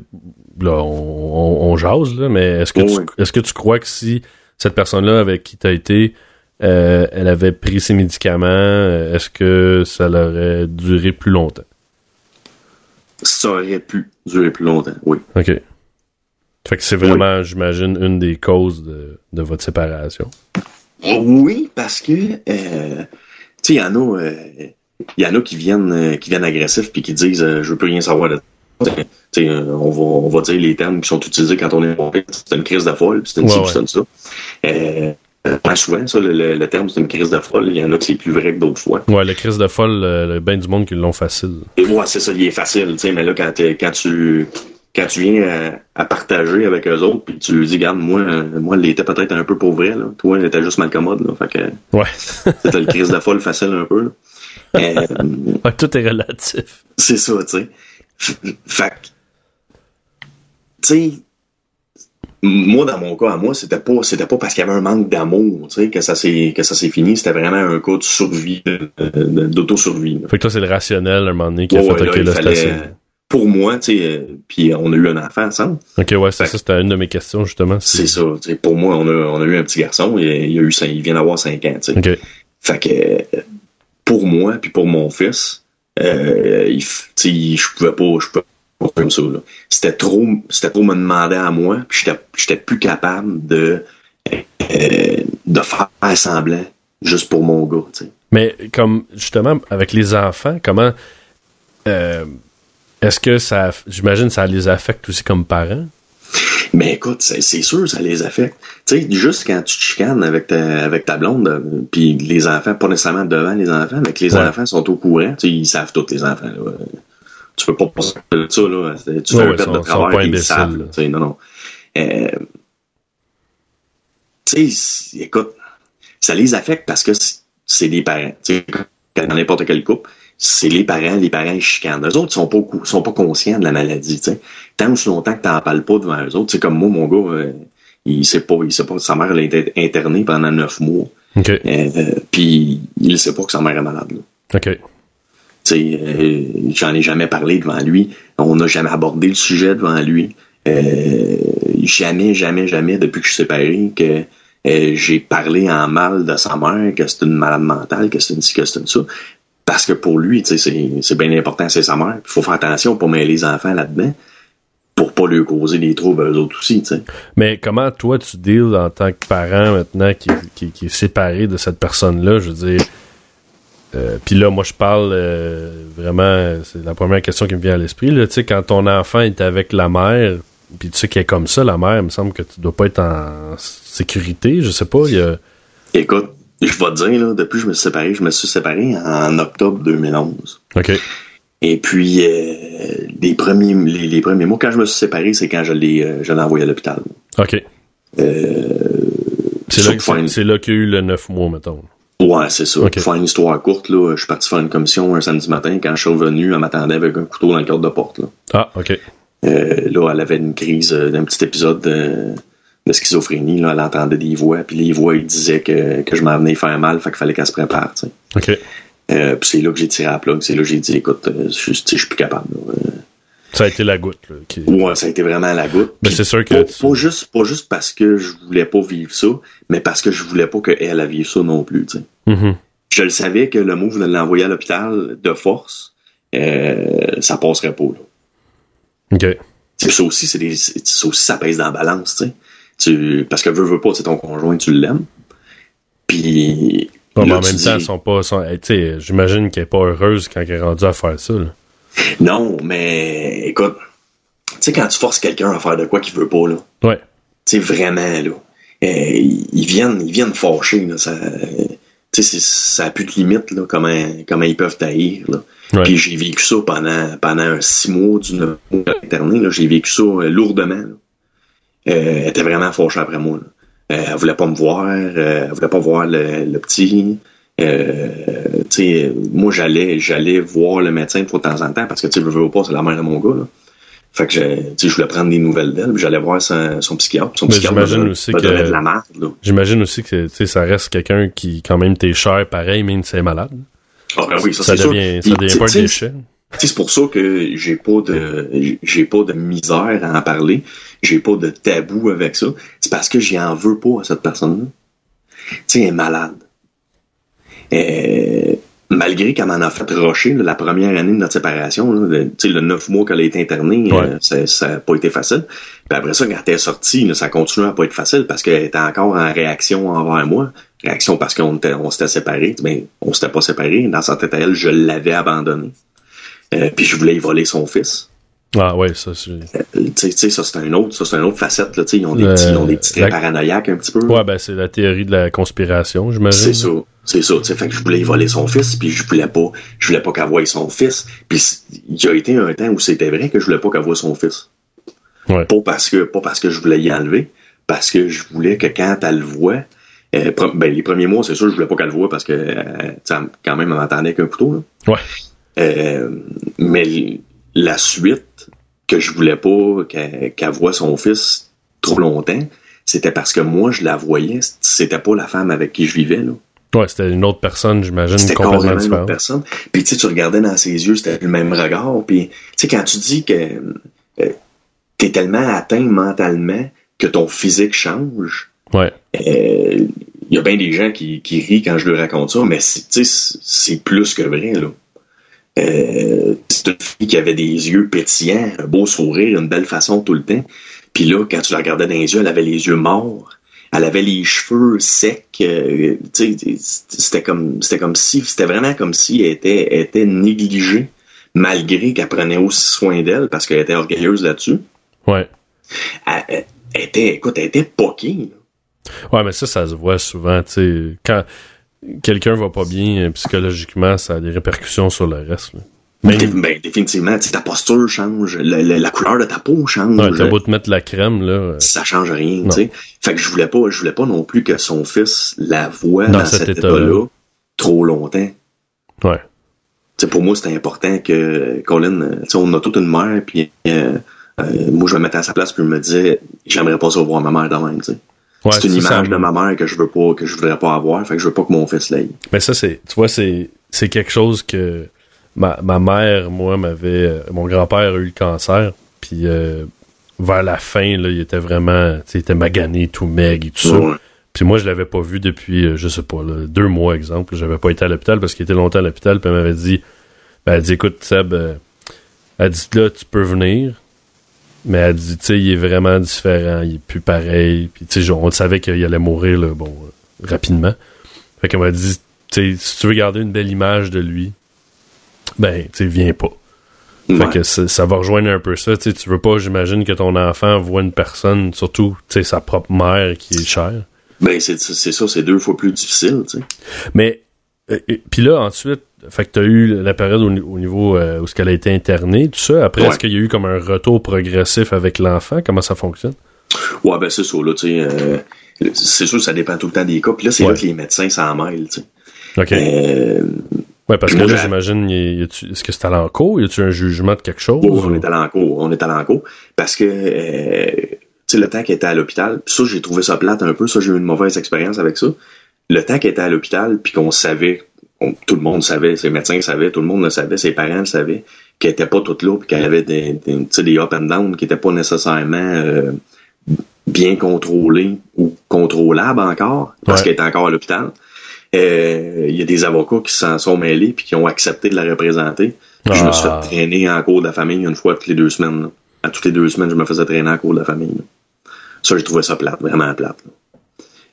là, on, on, on jase, là, mais est-ce que, oui. que tu crois que si cette personne-là avec qui tu as été, euh, elle avait pris ses médicaments, est-ce que ça l'aurait duré plus longtemps? Ça aurait pu durer plus longtemps, oui. OK. Fait que c'est vraiment, j'imagine, une des causes de, de votre séparation. Oui, parce que, euh, tu sais, il y en a, euh, y en a qui viennent, euh, qui viennent agressifs puis qui disent, je veux plus rien savoir de ça. Tu sais, on va, on va dire les termes qui sont utilisés quand on est mauvais. C'est une crise de folle, c'est une Ouais, ci, ouais. c'est une ça. Euh, euh, souvent, ça, le, le- le terme, c'est une crise de folle. Il y en a qui c'est plus vrai que d'autres fois. Ouais, le crise de folle, euh, le, ben du monde qui l'ont facile. Et moi, c'est ça, il est facile, tu sais, mais là, quand, quand tu quand tu viens à, à partager avec eux autres, puis tu lui dis, regarde, moi, euh, moi, elle était peut-être un peu pour vrai, là. Toi, elle était juste mal commode, là. Fait que, Ouais. c'était le crise de folle facile un peu. Euh, Ouais, tout est relatif. c'est ça, tu sais. Fait que, tu sais, moi, dans mon cas, à moi, c'était pas, c'était pas parce qu'il y avait un manque d'amour, tu sais, que ça s'est, que ça s'est fini. C'était vraiment un cas de survie, d'autosurvie. Fait que toi, c'est le rationnel, à un moment donné, qui a fait, là, OK, là, fallait, assez. Pour moi, tu sais, euh, puis on a eu un enfant ensemble. OK, ouais, c'est ça, c'était une de mes questions, justement. C'est ça. tu sais, Pour moi, on a, on a eu un petit garçon. Il, il a eu, cinq- il vient d'avoir 5 ans, tu sais. Fait que euh, pour moi puis pour mon fils, euh, il, f- tu sais, je pouvais pas, je pouvais comme ça. C'était trop, c'était trop me demander à moi, puis j'étais, j'étais plus capable de euh, de faire semblant juste pour mon gars. Mais comme justement avec les enfants, comment euh, est-ce que ça j'imagine ça les affecte aussi comme parents? Mais écoute, c'est, c'est sûr, ça les affecte. Tu sais, juste quand tu te chicanes avec ta, avec ta blonde, euh, puis les enfants, pas nécessairement devant les enfants, mais que les Ouais. enfants sont au courant, ils savent tous les enfants. Là. Tu peux pas passer de ça, là. Tu fais un ouais, sont- de puis ils savent. là. là, tu sais, non, non. Euh, tu sais, écoute, ça les affecte parce que c'est- des parents. Tu sais, dans n'importe quel couple, c'est les parents, les parents ils chicanent. Eux autres sont pas, sont pas conscients de la maladie, tu sais. Tant aussi longtemps que t'en parles pas devant eux autres, c'est comme moi, mon gars, euh, il sait pas, il sait pas, sa mère elle a été internée pendant neuf mois. OK. Euh, puis il sait pas que sa mère est malade. Là. OK. Euh, j'en ai jamais parlé devant lui. On n'a jamais abordé le sujet devant lui. Euh, jamais, jamais, jamais, depuis que je suis séparé, que euh, j'ai parlé en mal de sa mère, que c'est une malade mentale, que c'est une ci, que c'est une ça. Parce que pour lui, c'est, bien important, c'est sa mère. Il faut faire attention pour mêler les enfants là-dedans, pour pas lui causer des troubles à eux autres aussi. Mais comment toi tu deals en tant que parent maintenant qui, qui est séparé de cette personne-là, je veux dire. Euh, Puis là, moi, je parle euh, vraiment, c'est la première question qui me vient à l'esprit. Tu sais, quand ton enfant est avec la mère, puis tu sais qu'elle est comme ça, la mère, il me semble que tu dois pas être en sécurité, je sais pas. Il y a... Écoute, je vais te dire, là, depuis que je me suis séparé, je me suis séparé en octobre 2011. Ok, Et puis, euh, les, premiers, les, les premiers mois, quand je me suis séparé, c'est quand je l'ai, euh, je l'ai envoyé à l'hôpital. ok. C'est là, une- là qu'il y a eu le 9 mois, mettons. Ouais, c'est ça. Pour faire une histoire courte, là, je suis parti faire une commission un samedi matin. Quand je suis revenu, elle m'attendait avec un couteau dans le cadre de porte. Là, Ah, ok. Euh, là elle avait une crise euh, d'un petit épisode de, de schizophrénie. Là, elle entendait des voix, puis les voix, ils disaient que, que je m'en venais faire mal, fait qu'il fallait qu'elle se prépare. Ok. Euh, puis c'est là que j'ai tiré à la plug. C'est là que j'ai dit, écoute, je, je suis plus capable. là. Ça a été la goutte. Là, qui- Ouais, ça a été vraiment la goutte. Mais c'est sûr que Pas, tu- pas juste, pas juste parce que je voulais pas vivre ça, mais parce que je voulais pas qu'elle vive ça non plus. tu sais. Mhm. Je le savais que le move de l'envoyer à l'hôpital de force, euh, ça passerait pas. Là. Ok. C'est ça aussi, c'est des, ça aussi, ça pèse dans la balance, tu sais. Tu, parce que veux, veux pas, c'est ton conjoint, tu l'aimes. Puis. Ouais, mais en même dis- temps, elles sont pas. sont- hey, j'imagine qu'elle est pas heureuse quand elle est rendue à faire ça. Là. Non, mais écoute, tu sais, quand tu forces quelqu'un à faire de quoi qu'il veut pas, là. Ouais. Tu sais, vraiment, là. euh, ils viennent, ils viennent fâcher, là. Ça, tu sais, ça a plus de limite, là, comment, comment ils peuvent taillir, là. Ouais. Puis j'ai vécu ça pendant, pendant un six mois d'une mois interné, là. J'ai vécu ça euh, lourdement, là. Euh, elle était vraiment fâchée après moi, là. Elle voulait pas me voir, elle voulait pas voir le, le petit. Euh, moi j'allais, j'allais voir le médecin de temps en temps parce que tu je veux pas, c'est la mère de mon gars. Là. Fait que je, je voulais prendre des nouvelles d'elle, j'allais voir son, son psychiatre. Son psychiatre j'imagine aussi que- donnait de la merde. Là. J'imagine aussi que tu sais, ça reste quelqu'un qui, quand même, t'es cher pareil, même si c'est malade. Ah, ben oui, ça, Ça sûr. devient, ça devient pas un déchet. C'est pour ça que j'ai pas de j'ai pas de misère à en parler. J'ai pas de tabou avec ça. C'est parce que j'y en veux pas à cette personne-là. Tu sais, elle est malade. Euh, malgré qu'elle m'en a fait rocher là, la première année de notre séparation, là, sais, le neuf mois qu'elle a été internée, Ouais. euh, ça, ça a pas été facile. Puis après ça, quand elle est sortie, là, ça continue à pas être facile parce qu'elle était encore en réaction envers moi. Réaction parce qu'on était, on s'était séparés. Ben, on s'était pas séparés. Dans sa tête à elle, je l'avais abandonné. Euh, puis je voulais y voler son fils. Ah ouais, ça c'est. Euh, tu sais, ça c'est un autre, ça c'est une autre facette. Là, tu sais, ils ont des petits, ils ont des petits traits la- paranoïaques un petit peu. Ouais, ben c'est la théorie de la conspiration, j'imagine. C'est ça, c'est ça. tu sais, Fait que je voulais y voler son fils, puis je voulais pas, je voulais pas qu'elle voie son fils. Puis il y a été un temps où c'était vrai que je voulais pas qu'elle voie son fils. Ouais. Pas parce que, pas parce que je voulais y enlever, parce que je voulais que quand elle le voit, euh, ben les premiers mois, c'est sûr, je voulais pas qu'elle le voie parce que, euh, quand même, elle m'entendait avec un couteau. Là. Ouais. Euh, mais la suite, que je voulais pas qu'elle qu'elle voie son fils trop longtemps, c'était parce que moi, je la voyais, c'était pas la femme avec qui je vivais, là. Ouais, c'était une autre personne, j'imagine, C'était complètement carrément une autre différente. personne. Puis tu sais, tu regardais dans ses yeux, c'était le même regard. Puis tu sais, quand tu dis que euh, t'es tellement atteint mentalement que ton physique change, Ouais. euh, il y a bien des gens qui, qui rient quand je leur raconte ça, mais c'est- plus que vrai, là. Euh, c'est une fille qui avait des yeux pétillants, un beau sourire, une belle façon tout le temps. Puis là, quand tu la regardais dans les yeux, elle avait les yeux morts. Elle avait les cheveux secs. euh, c'était comme, c'était comme si, c'était vraiment comme si elle était, elle était négligée, malgré qu'elle prenait aussi soin d'elle parce qu'elle était orgueilleuse là-dessus. Ouais. Elle, elle- elle était, écoute, elle était poquée. là. Ouais, mais ça, ça se voit souvent, tu sais. Quand quelqu'un va pas bien euh, psychologiquement, ça a des répercussions sur le reste. là. Dé- ben, définitivement, tu sais, ta posture change, le- le- la couleur de ta peau change. ouais, t'as beau te mettre la crème, là. euh, ça change rien, tu sais. Fait que je voulais pas, je voulais pas non plus que son fils la voie Dans dans, cet état-là. trop longtemps. Ouais. Pour moi, c'était important que Colin, euh, tu sais, on a toute une mère, puis euh, euh, moi, je me mettais à sa place, puis je me disais, j'aimerais pas ça voir ma mère de même, tu sais. Ouais, c'est une image ça- de ma mère que je veux pas, que je voudrais pas avoir, fait que je veux pas que mon fils l'aille. Mais ça, c'est, tu vois, c'est, c'est quelque chose que ma, ma mère, moi, m'avait, euh, mon grand-père a eu le cancer, puis euh, vers la fin, là, il était vraiment, tu sais, il était magané, tout maigre et tout ça. Ouais. Puis moi, je l'avais pas vu depuis, euh, je sais pas, là, deux mois, exemple. J'avais pas été à l'hôpital parce qu'il était longtemps à l'hôpital, puis elle m'avait dit, ben, elle dit, écoute, Seb, elle dit, là, tu peux venir, mais elle dit, tu sais, il est vraiment différent, il est plus pareil, puis tu sais, on savait qu'il allait mourir, là, bon, euh, rapidement. Fait qu'elle m'a dit, tu sais, si tu veux garder une belle image de lui, ben, tu sais, viens pas. Ouais. Fait que ça, ça va rejoindre un peu ça. Tu tu veux pas, j'imagine, que ton enfant voit une personne, surtout, tu sais, sa propre mère qui est chère. Ben, c'est ça, c'est deux fois plus difficile, tu sais. Mais, euh, et- puis là, ensuite, fait que t'as eu la période au, ni- au niveau euh, où ce qu'elle a été internée, tout ça. Après, Ouais. est-ce qu'il y a eu comme un retour progressif avec l'enfant? Comment ça fonctionne? Ouais, ben c'est ça, là, tu sais. euh, c'est sûr, ça dépend tout le temps des cas. Puis là, c'est Ouais. là que les médecins s'en mêlent, tu sais. OK. Euh, ouais, parce que là, j'imagine, est-ce que c'est allé en cours? Y a-tu un jugement de quelque chose? Oh, on ou- est allé en cours, on est allé en cours. Parce que, euh, tu sais, le temps qu'elle était à l'hôpital, puis ça, j'ai trouvé ça plate un peu, ça, j'ai eu une mauvaise expérience avec ça. Le temps qu'elle était à l'hôpital, puis qu'on savait, on- tout le monde savait, ses médecins savaient, tout le monde le savait, ses parents le savaient, qu'elle était pas toute là, puis qu'elle avait des, des, tu sais, des up and down qui étaient pas nécessairement euh, bien contrôlés ou contrôlables encore, parce Ouais. qu'elle était encore à l'hôpital. Euh, Il y a des avocats qui s'en sont mêlés puis qui ont accepté de la représenter. Je me suis Ah. fait traîner en cours de la famille une fois toutes les deux semaines. là. À toutes les deux semaines, je me faisais traîner en cours de la famille. là. Ça, j'ai trouvé ça plate, vraiment plate.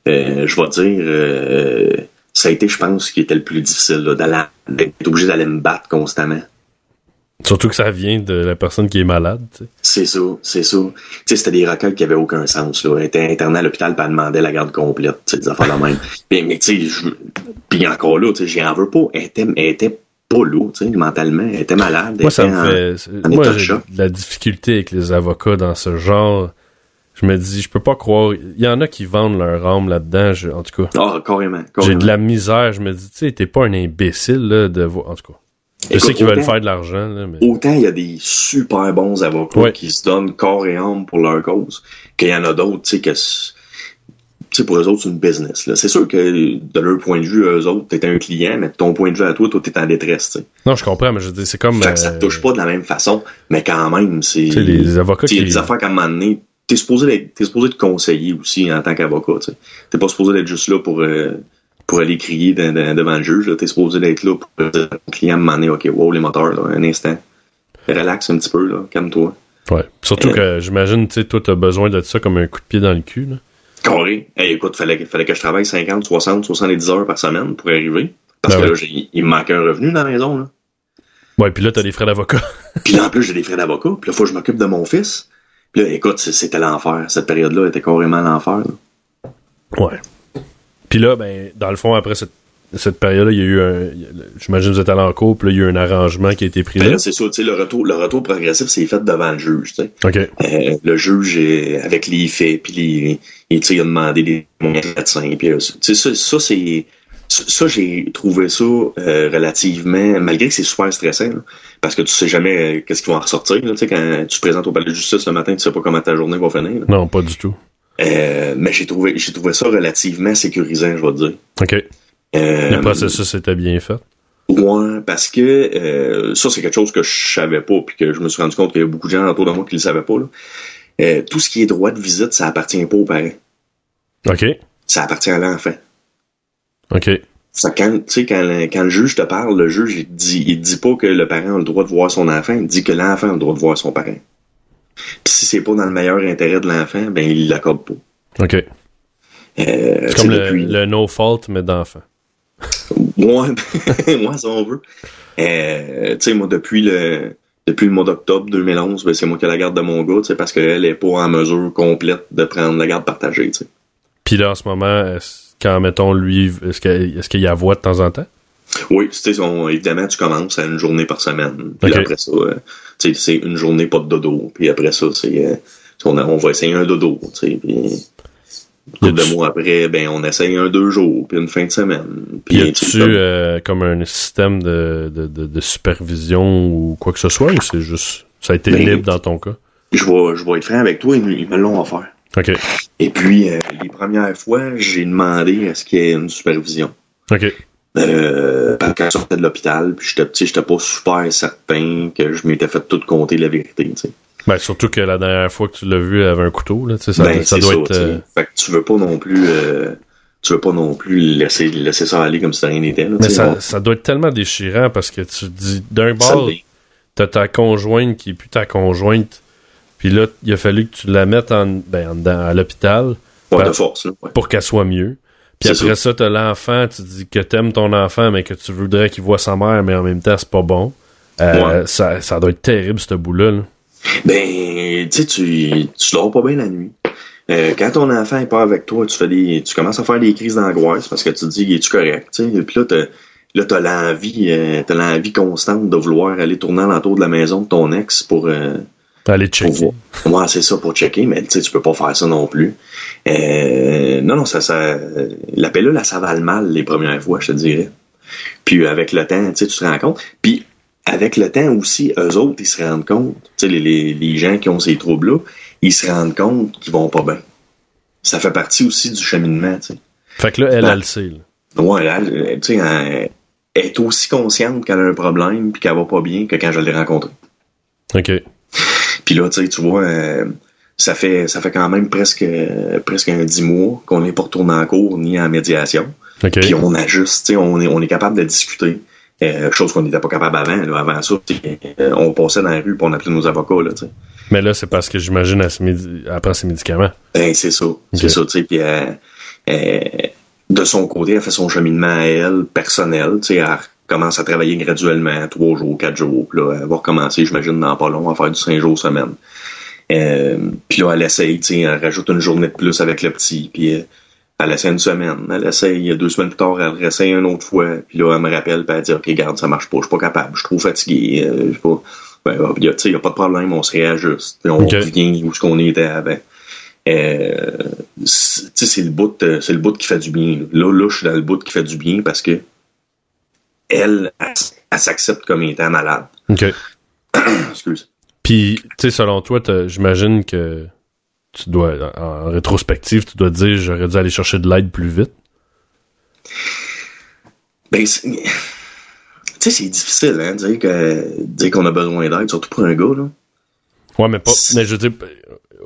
Euh, je vais dire, euh, ça a été, je pense, ce qui était le plus difficile, d'être obligé d'aller me battre constamment. Surtout que ça vient de la personne qui est malade. C'est ça, c'est ça. Tu sais, c'était des recueils qui avaient aucun sens, là. Elle était internée à l'hôpital, elle demandait la garde complète, des affaires de même. mais, mais tu sais, puis encore là, j'y en veux pas. Elle était, elle était pas là, tu sais, mentalement. Elle était malade. Moi, ça était en- me fait. en Moi, de la difficulté avec les avocats dans ce genre. Je me dis, je peux pas croire. Il y en a qui vendent leur âme là-dedans. je- En tout cas, Ah, carrément, j'ai de la misère. Je me dis, tu sais, t'es pas un imbécile, là, de voir. En tout cas, je Écoute, sais qu'ils veulent faire de l'argent, mais. Autant il y a des super bons avocats Ouais. qui se donnent corps et âme pour leur cause, qu'il y en a d'autres, tu sais, que c'est- tu sais, pour eux autres, c'est une business. C'est sûr que de leur point de vue, eux autres, t'es un client, mais de ton point de vue à toi, toi, t'es en détresse, tu sais. Non, je comprends, mais je dis, c'est comme. Fait que ça euh, te touche pas de la même façon, mais quand même, c'est. Tu sais, les avocats Il y a qui. des affaires qu'à un moment donné, t'es supposé être, t'es supposé te conseiller aussi en tant qu'avocat, tu. T'es pas supposé être juste là pour, euh, pour aller crier de- de- devant le juge, là. T'es supposé être là pour dire au client donné, OK, wow, les moteurs, là, un instant. Relax un petit peu, là, calme-toi. Ouais. Surtout Euh, que j'imagine, tu sais, toi, t'as besoin de ça comme un coup de pied dans le cul, là. Carré. Hey, écoute, fallait, fallait que je travaille 50, 60, 70 heures par semaine pour arriver. Parce Ben que là, il me manquait un revenu dans la maison, là. Ouais, puis là, t'as des frais d'avocat. Puis là, en plus, j'ai des frais d'avocat. Puis là, faut que je m'occupe de mon fils. Là, écoute, c'était l'enfer. Cette période-là était carrément l'enfer. Ouais. Puis là, ben, dans le fond, après cette, cette période-là, il y a eu un. il J'imagine que vous êtes allé en cours, puis là, il y a eu un arrangement qui a été pris Ben là. là, c'est ça, tu sais, le retour, le retour progressif, c'est fait devant le juge, tu sais. OK. Euh, le juge, avec les faits, puis les, sais, il a demandé des moyens de médecin, puis euh, tu sais, ça, ça c'est, Ça, j'ai trouvé ça euh, relativement, malgré que c'est super stressant, là, parce que tu sais jamais euh, qu'est-ce qui va en ressortir. Là, quand tu te présentes au palais de justice le matin, tu sais pas comment ta journée va finir. là. Non, pas du tout. Euh, mais j'ai trouvé, j'ai trouvé ça relativement sécurisant, je vais te dire. OK. Le processus était bien fait. Ouais, parce que euh, ça, c'est quelque chose que je savais pas, puis que je me suis rendu compte qu'il y a beaucoup de gens autour de moi qui le savaient pas. Là. Euh, tout ce qui est droit de visite, ça appartient pas aux parents. OK. Ça appartient à l'enfant. OK. Ça, quand, tu sais, quand, quand le juge te parle, le juge, il dit, il dit pas que le parent a le droit de voir son enfant, il dit que l'enfant a le droit de voir son parent. Puis si c'est pas dans le meilleur intérêt de l'enfant, ben il l'accorde pas. OK. Euh, C'est comme le, depuis- le no fault, mais d'enfant. Moi, moi, si on veut. Euh, tu sais, moi, depuis le depuis le mois d'octobre 2011, ben, c'est moi qui ai la garde de mon gars, tu sais, parce qu'elle est pas en mesure complète de prendre la garde partagée, tu sais. Puis là, en ce moment, est-ce- quand, mettons, lui, est-ce qu'il y a voix de temps en temps? Oui, tu sais, on- évidemment, tu commences à une journée par semaine. Puis après ça, euh, c'est une journée pas de dodo. Puis après ça, c'est euh, on, a- on va essayer un dodo. Puis deux mois après, ben on essaye un deux jours, puis une fin de semaine. Puis y tu a-tu euh, comme un système de, de, de, de supervision ou quoi que ce soit, ou c'est juste, ça a été Ben, libre dans ton cas? je vais, je vais être franc avec toi, ils me l'ont offert. Et puis, euh, les premières fois, j'ai demandé à ce qu'il y ait une supervision. OK. Euh, parce qu'elle sortait de l'hôpital, puis j'étais petit, j'étais pas super certain que je m'étais fait tout compter la vérité, tu sais. Ben, surtout que la dernière fois que tu l'as vu, elle avait un couteau, là, tu sais, ça, ben, ça doit ça, être... euh, Fait que tu veux pas non plus, euh, tu veux pas non plus laisser, laisser ça aller comme si rien n'était, Mais ça, ça doit être tellement déchirant parce que tu te dis, d'un bord, t'as ta conjointe qui est plus ta conjointe, puis là, il a fallu que tu la mettes en, ben, en dedans, à l'hôpital Pas ben, de force, là, ouais. pour qu'elle soit mieux. Puis après ça, t'as l'enfant, tu dis que t'aimes ton enfant, mais que tu voudrais qu'il voit sa mère, mais en même temps, c'est pas bon. Euh, Ouais. ça, ça doit être terrible, ce bout-là. là. Ben, tu sais, tu, tu dors pas bien la nuit. Euh, quand ton enfant est pas avec toi, tu fais des, tu commences à faire des crises d'angoisse parce que tu te dis, es-tu correct, tu. Puis là, t'as, là, t'as l'envie, euh, t'as l'envie constante de vouloir aller tourner alentour de la maison de ton ex pour, checker. voir. Ouais, c'est ça, pour checker, mais tu sais, tu peux pas faire ça non plus. Euh, non, non, ça, ça, la pilule, elle s'avale mal les premières fois, je te dirais. Puis avec le temps, tu sais, tu te rends compte. Puis avec le temps aussi, eux autres, ils se rendent compte, tu sais, les, les, les gens qui ont ces troubles-là, ils se rendent compte qu'ils vont pas bien. Ça fait partie aussi du cheminement, tu sais. Fait que là, elle, elle le sait. Ouais, elle, tu sais, elle elle est aussi consciente qu'elle a un problème puis qu'elle va pas bien que quand je l'ai rencontrée. OK. Puis là, tu vois, euh, ça fait ça fait quand même presque presque un dix mois qu'on n'est pas retourné en cours ni en médiation. Puis on ajuste, on est on est capable de discuter. Euh, chose qu'on n'était pas capable avant. Là. Avant ça, euh, on passait dans la rue puis on appelait nos avocats. Là. Mais là, c'est parce que j'imagine elle, elle prend ses médicaments. Ben, c'est ça. C'est ça, tu sais. Puis de son côté, elle fait son cheminement à elle, personnel. Elle commence à travailler graduellement, trois jours, quatre jours. Puis là, elle va recommencer, j'imagine, dans pas long, à faire du cinq jours semaine. Euh, puis là, elle essaye, tu sais, elle rajoute une journée de plus avec le petit. Puis euh, elle essaie une semaine. Elle essaye deux semaines plus tard, elle réessaye une autre fois. Puis là, elle me rappelle, puis elle dit, OK, garde, ça marche pas, je suis pas capable, je suis trop fatigué. Euh, je suis pas... Ben, ah, y a, tu sais, y a pas de problème, on se réajuste. On Ok. revient où ce qu'on était avant. Euh, c'est- tu sais, c'est le bout, c'est le bout qui fait du bien. Là, là, je suis dans le bout qui fait du bien parce que elle, elle, elle s'accepte comme étant malade. OK. Excuse. Puis, tu sais, selon toi, j'imagine que tu dois, en en rétrospective, tu dois te dire j'aurais dû aller chercher de l'aide plus vite. Ben, c'est- tu sais, c'est difficile, hein, dire que dire qu'on a besoin d'aide, surtout pour un gars, là. Ouais, mais pas. Mais je veux dire,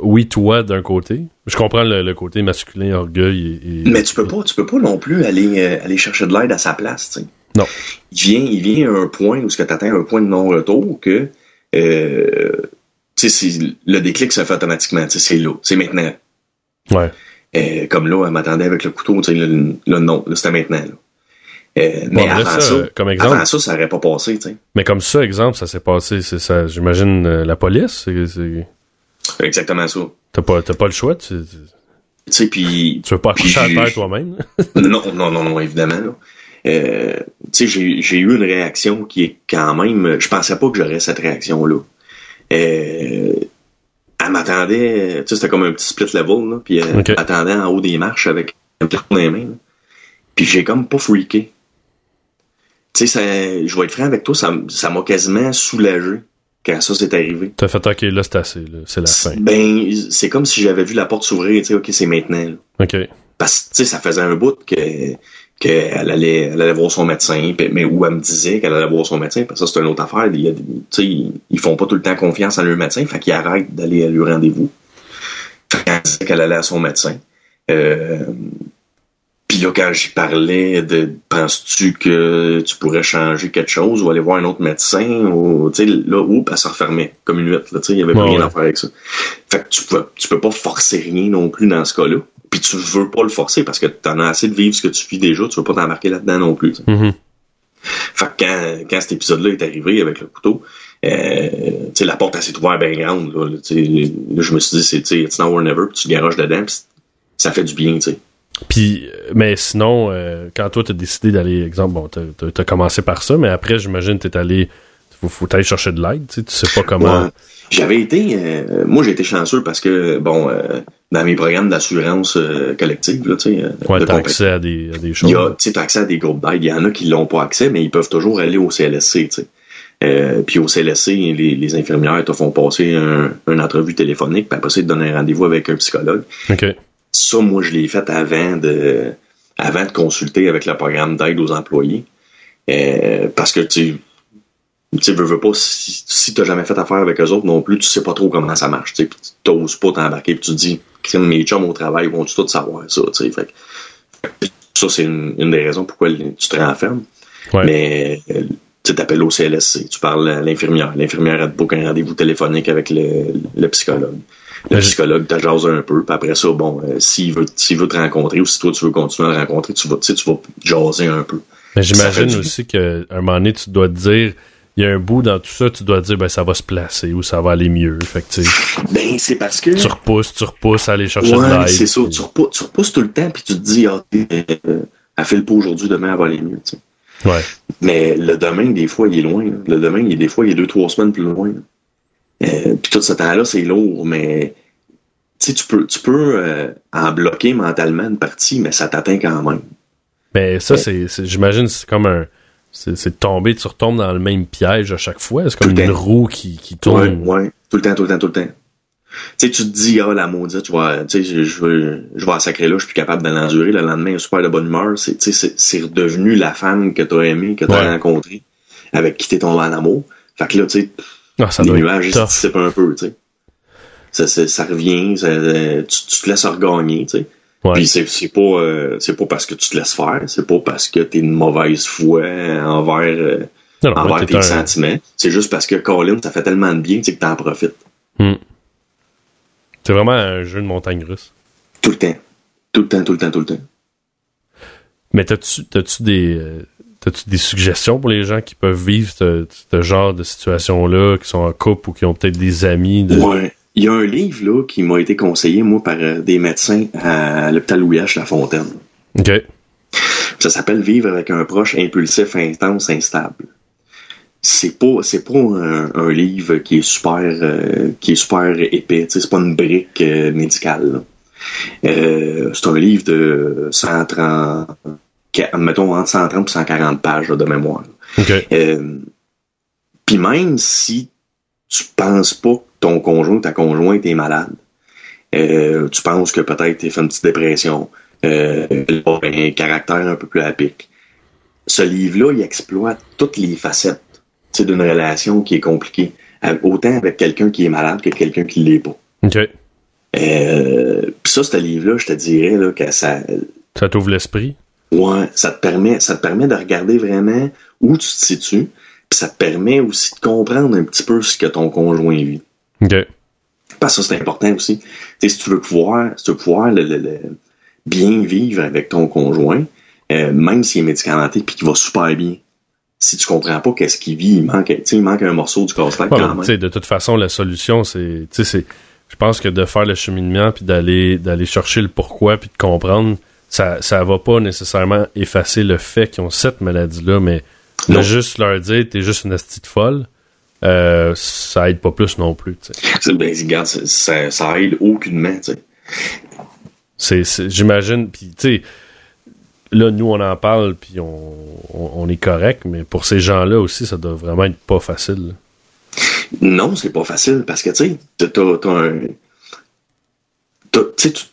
oui, toi, d'un côté. Je comprends le, le côté masculin, orgueil et. et- Mais tu peux pas, tu peux pas non plus aller, euh, aller chercher de l'aide à sa place, tu sais. Non. Il vient, il vient à un point où ce que tu atteins un point de non-retour que, euh, le déclic se fait automatiquement, c'est là, c'est maintenant. Ouais. Euh, comme là, elle m'attendait avec le couteau, le, le non, c'était maintenant, là. Euh, mais Bon, avant ça, ça, comme exemple. avant ça, ça aurait pas passé. Mais comme ça, exemple, ça s'est passé, c'est ça. J'imagine euh, la police. c'est- Exactement ça. T'as pas, pas le choix. Tu, sais, puis tu veux pas accoucher à terre toi-même. non, non, non, non, évidemment. Là. Euh, j'ai, eu une réaction qui est quand même. Je pensais pas que j'aurais cette réaction-là. Euh, elle m'attendait, tu sais, c'était comme un petit split level, là, puis elle m'attendait en haut des marches avec un carton dans les mains. là. Puis j'ai comme pas freaké. Tu sais, je vais être franc avec toi, ça m'a quasiment soulagé quand ça s'est arrivé. T'as fait OK, là c'est assez, c'est la fin. Ben, c'est comme si j'avais vu la porte s'ouvrir, tu sais, OK, c'est maintenant. OK. Parce que, tu sais, ça faisait un bout que qu'elle allait, elle allait voir son médecin, mais où elle me disait qu'elle allait voir son médecin, parce que ça, c'est une autre affaire. Il y a, ils, font pas tout le temps confiance à leur médecin, fait qu'ils arrêtent d'aller à leur rendez-vous. Fait qu'elle disait qu'elle allait à son médecin. Euh, puis là, quand j'y parlais de penses-tu que tu pourrais changer quelque chose ou aller voir un autre médecin ou tu sais là oups, elle se refermait comme une huître, là, tu sais, il y avait rien à faire avec ça. Fait que tu peux tu peux pas forcer rien non plus dans ce cas-là. Puis tu veux pas le forcer parce que t'en as assez de vivre ce que tu vis déjà, tu veux pas t'embarquer là-dedans non plus. Mm-hmm. Fait que quand, quand cet épisode-là est arrivé avec le couteau, euh, la porte assez ouverte bien grande. Là, là, je me suis dit, c'est it's now or never, puis tu garoches dedans, pis ça fait du bien, tu sais. Puis, mais sinon, euh, quand toi, t'as décidé d'aller, exemple, bon, t'as as commencé par ça, mais après, j'imagine, t'es allé, faut, faut aller chercher de l'aide, tu sais, tu sais pas comment. J'avais été, euh, moi, j'ai été chanceux parce que, bon, euh, dans mes programmes d'assurance collective, là, tu sais. Ouais, t'as accès à des, à des choses. Il y a, tu as accès à des groupes d'aide. Il y en a qui l'ont pas accès, mais ils peuvent toujours aller au CLSC, tu sais. Euh, puis au CLSC, les, les, infirmières te font passer un, une entrevue téléphonique, puis après ça, ils te donnent un rendez-vous avec un psychologue. Okay. Ça, moi, je l'ai fait avant de avant de consulter avec le programme d'aide aux employés. Euh, parce que tu tu veux, veux pas, si, si t'as jamais fait affaire avec eux autres non plus, tu sais pas trop comment ça marche. Tu t'oses pas t'embarquer, puis tu te dis, mes chums au travail vont-tu tout savoir ça, tu sais. Fait, ça, c'est une, une, des raisons pourquoi tu te renfermes. Ouais. Mais tu t'appelles au CLSC, tu parles à l'infirmière. L'infirmière a te un rendez-vous téléphonique avec le, le psychologue. Le psychologue te jase un peu, puis après ça, bon, euh, s'il veut, s'il veut te rencontrer ou si toi tu veux continuer à le rencontrer, tu vas, tu vas jaser un peu. Mais j'imagine aussi qu'à un moment donné, tu dois te dire, il y a un bout dans tout ça, tu dois dire, ben, ça va se placer ou ça va aller mieux. Fait que, ben, c'est parce que. Tu repousses, tu repousses à aller chercher ouais, de l'aide. c'est ça. Tu, repousses, tu repousses tout le temps, puis tu te dis, ah, euh, elle fait le pot aujourd'hui, demain, elle va aller mieux, tu sais. Ouais. Mais le domaine, des fois, il est loin. Là. Le domaine, il est, des fois, il est deux, trois semaines plus loin. Euh, puis tout ce temps-là, c'est lourd, mais tu peux, tu peux euh, en bloquer mentalement une partie, mais ça t'atteint quand même. Mais ça, c'est, j'imagine, c'est comme un. C'est tomber, tu retombes dans le même piège à chaque fois. C'est comme une roue qui, qui tourne. Ouais, ouais, tout le temps, tout le temps, tout le temps. Tu sais, tu te dis, ah, la maudite, tu vois, tu sais, je, je, vais, je vais à sacrer là, je suis plus capable de l'endurer. Le lendemain, super de bonne humeur. C'est, tu sais, c'est redevenu la femme que t'as aimée, que t'as Ouais. rencontrée, avec qui t'es tombé en amour. Fait que là, tu sais, Ah, ça les nuages, ils un peu, tu sais. Ça, ça, ça revient, ça, euh, tu, tu te laisses regagner, tu sais. Ouais. Puis c'est c'est pas euh, c'est pas parce que tu te laisses faire, c'est pas parce que t'es une mauvaise foi envers euh, Non, non, ouais, envers t'es un- sentiments. C'est juste parce que Colin, ça fait tellement de bien, tu que t'en profites Hmm. C'est vraiment un jeu de montagne russe. tout le temps, tout le temps, tout le temps, tout le temps. Mais t'as-tu, t'as-tu des, euh, t'as-tu des suggestions pour les gens qui peuvent vivre ce, ce genre de situation-là, qui sont en couple ou qui ont peut-être des amis de... Ouais. Il y a un livre là qui m'a été conseillé moi par euh, des médecins à l'hôpital Louis H. La Fontaine. OK. Ça s'appelle Vivre avec un proche impulsif, intense, instable. C'est pas c'est pas un, un livre qui est super euh, qui est super épais, c'est pas une brique euh, médicale. Euh, c'est un livre de 130 que- mettons entre 130 et 140 pages là, de mémoire. OK. Euh, Puis même si tu penses pas ton conjoint ta conjointe est malade, euh, tu penses que peut-être tu fait une petite dépression, euh, un caractère un peu plus à pic. Ce livre-là, il exploite toutes les facettes d'une relation qui est compliquée, autant avec quelqu'un qui est malade que quelqu'un qui l'est pas. OK. Euh, Puis ça, ce livre-là, je te dirais là, que ça, Ça t'ouvre l'esprit? Ouais, ça te permet, ça te permet de regarder vraiment où tu te situes, puis ça te permet aussi de comprendre un petit peu ce que ton conjoint vit. Parce que ça, c'est important aussi. Si tu veux pouvoir, si tu veux pouvoir le, le- le- bien vivre avec ton conjoint, euh, même s'il est médicamenté puis qu'il va super bien, si tu comprends pas qu'est-ce qu'il vit, il manque, il manque un morceau du casse-tête Ouais, quand même. de toute façon, la solution, c'est, je pense que de faire le cheminement puis d'aller, d'aller chercher le pourquoi puis de comprendre, ça, ça va pas nécessairement effacer le fait qu'ils ont cette maladie-là, mais de juste leur dire t'es juste une astite folle, euh, ça aide pas plus non plus, Ben, regarde, ça, ça, aide aucunement, j'imagine, puis tu sais, là, nous, on en parle, puis on, on, est correct, mais pour ces gens-là aussi, ça doit vraiment être pas facile. Non, c'est pas facile, parce que, tu sais, t'as un... Tu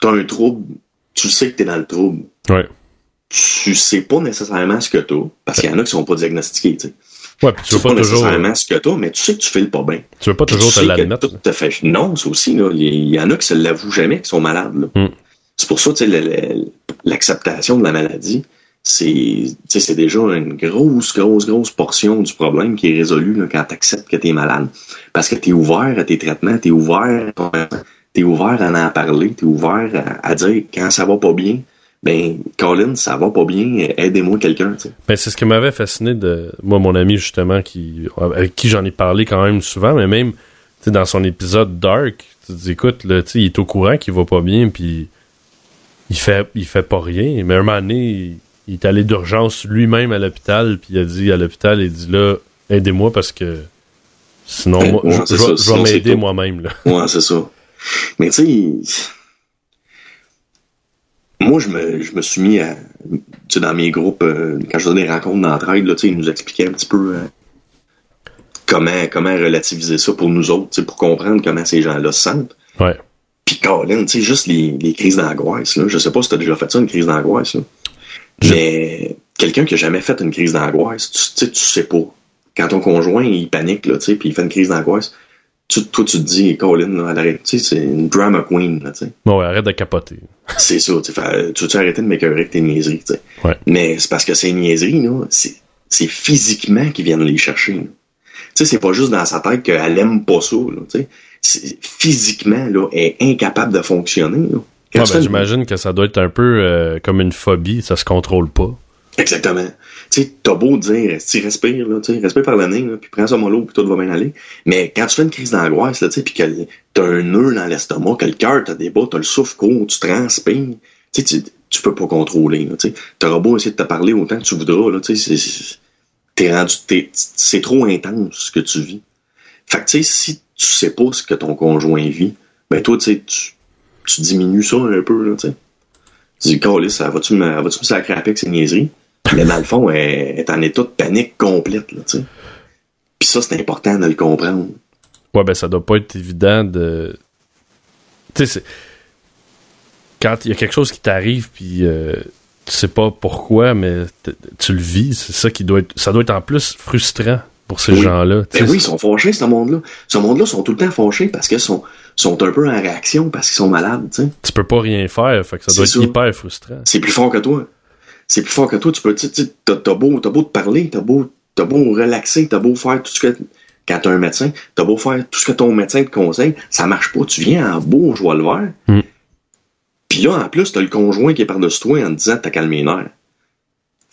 as un trouble, tu sais que t'es dans le trouble. Ouais. Tu sais pas nécessairement ce que t'as, parce qu'il y en a qui sont pas diagnostiqués, tu sais. Ouais, puis tu veux pas, toujours. nécessairement ce que t'as, mais tu sais que tu fais le pas bien. Tu veux pas toujours te l'admettre. Fait... Non, c'est aussi, là. Il y en a qui se l'avouent jamais, qui sont malades. Hmm. C'est pour ça, tu sais, l'acceptation de la maladie, c'est déjà une grosse, grosse, grosse portion du problème qui est résolue quand tu acceptes que tu es malade. Parce que tu es ouvert à tes traitements, tu es ouvert, es ouvert à en parler, tu es ouvert à, dire quand ça va pas bien, ben Colin, ça va pas bien, aidez-moi quelqu'un. Ben, c'est ce qui m'avait fasciné de moi, mon ami justement, qui avec qui j'en ai parlé quand même souvent, mais même dans son épisode Dark, tu dis écoute, là, il est au courant qu'il va pas bien, puis il fait il fait pas rien. Mais un moment donné, il, est allé d'urgence lui-même à l'hôpital, puis il a dit à l'hôpital, il dit là, aidez-moi parce que sinon moi, je, vais m'aider moi-même. Ouais, c'est ça. Mais tu sais, moi je me, je me suis mis à tu sais, dans mes groupes, euh, quand je faisais des rencontres d'entraide, tu sais, ils nous expliquaient un petit peu euh, comment, comment relativiser ça pour nous autres, tu sais, pour comprendre comment ces gens-là se sentent. Ouais. Puis Colin, tu sais, juste les, les crises d'angoisse, là. Je sais pas si t'as déjà fait ça, une crise d'angoisse, là. Mais quelqu'un qui a jamais fait une crise d'angoisse, tu sais, tu sais pas. Quand ton conjoint, il panique, là, tu sais, puis il fait une crise d'angoisse, tu, toi, tu te dis, Colin, là, arrête, tu sais, c'est une drama queen, là, tu sais. Bon, ouais, arrête de capoter. c'est ça, tu sais, tu veux arrêter de m'écœurer avec tes niaiseries, tu sais? Ouais. Mais c'est parce que ces niaiseries, là, c'est physiquement qu'ils viennent les chercher, Tu sais, c'est pas juste dans sa tête qu'elle aime pas ça, là, tu sais physiquement, là, est incapable de fonctionner. Ben, j'imagine que ça doit être un peu euh, comme une phobie, ça se contrôle pas. Exactement. Tu sais, t'as beau dire, tu respires, là, respire par le nez, puis prends ça mollo, puis tout va bien aller. Mais quand tu fais une crise d'angoisse, là, tu sais, puis que t'as un nœud dans l'estomac, que le cœur des bas, t'as le souffle court, tu transpires, tu sais, tu peux pas contrôler, tu. T'auras beau essayer de te parler autant que tu voudras, là, tu sais, t'es rendu, c'est trop intense ce que tu vis. Fait que, tu sais, si tu sais pas ce que ton conjoint vit, ben toi, tu tu diminues ça un peu, là, tu sais. Tu dis, ça va-tu me, va me sacrer avec ces niaiseries? Mais dans le fond, elle est en état de panique complète, là, tu sais. Puis ça, c'est important de le comprendre. Ouais, ben ça doit pas être évident de... Tu sais, quand il y a quelque chose qui t'arrive, puis euh, tu sais pas pourquoi, mais tu le vis, c'est ça qui doit être... Ça doit être en plus frustrant pour ces gens-là. Ben oui, ils sont fâchés, ce monde-là. Ce monde-là sont tout le temps fâchés parce qu'ils sont, sont un peu en réaction parce qu'ils sont malades, tu sais. Tu peux pas rien faire, fait que ça doit être hyper frustrant. C'est plus fort que toi. C'est plus fort que toi. Tu peux, tu t'as, t'as beau, t'as beau te parler, t'as beau, t'as beau relaxer, t'as beau faire tout ce que, quand t'as un médecin, t'as beau faire tout ce que ton médecin te conseille, ça marche pas. Tu viens en beau joie le vert. Mm. Puis là, en plus, t'as le conjoint qui est par-dessus toi en te disant t'as calmé les nerfs.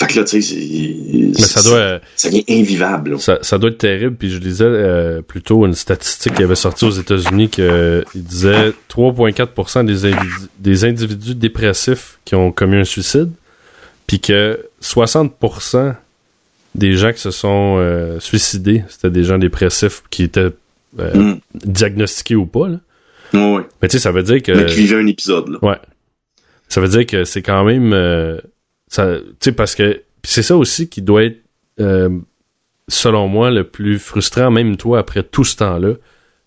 Fait que là, tu sais, ça doit, ça devient invivable. Ça, ça, doit être terrible. Puis je lisais euh, plutôt une statistique qui avait sorti aux États-Unis que il disait 3,4% des, individus, des individus dépressifs qui ont commis un suicide, puis que 60% des gens qui se sont euh, suicidés, c'était des gens dépressifs qui étaient euh, mm. diagnostiqués ou pas. Là. Ouais. Mais tu sais, ça veut dire que. Mais qui vivaient un épisode. Là. Ouais. Ça veut dire que c'est quand même ça, tu sais, parce que c'est ça aussi qui doit être, euh, selon moi, le plus frustrant, même toi, après tout ce temps-là.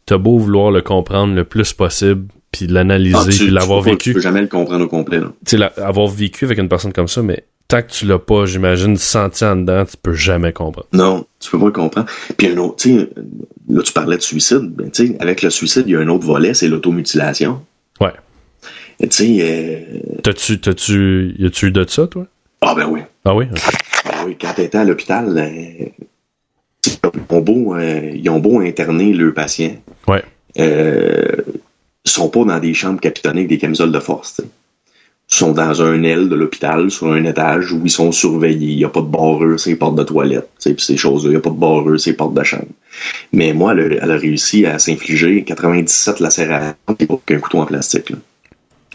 T'as beau vouloir le comprendre le plus possible, puis l'analyser, ah, puis l'avoir vécu. Tu peux jamais le comprendre au complet. Tu sais, avoir vécu avec une personne comme ça, mais tant que tu l'as pas, j'imagine, senti en dedans, tu peux jamais comprendre. Non, tu peux pas le comprendre. Puis un autre, tu sais, là, tu parlais de suicide. Ben, tu sais, avec le suicide, il y a un autre volet, c'est l'automutilation. Ouais. Tu sais, euh... T'as-tu, t'as-tu, y a-tu eu de ça, toi? Ah ben oui. Ah oui? Ben oui, quand t'étais à l'hôpital, euh, ils, ont beau, euh, ils ont beau interner leurs patients. Ouais. Euh, sont pas dans des chambres capitonnées avec des camisoles de force. Ils sont dans un aile de l'hôpital, sur un étage, où ils sont surveillés. Il n'y a pas de barreur, c'est portes de toilette. Ces choses-là, il n'y a pas de barreur, c'est portes de chambre. Mais moi, elle a, réussi à s'infliger 97 lacérations avec un couteau en plastique. Là.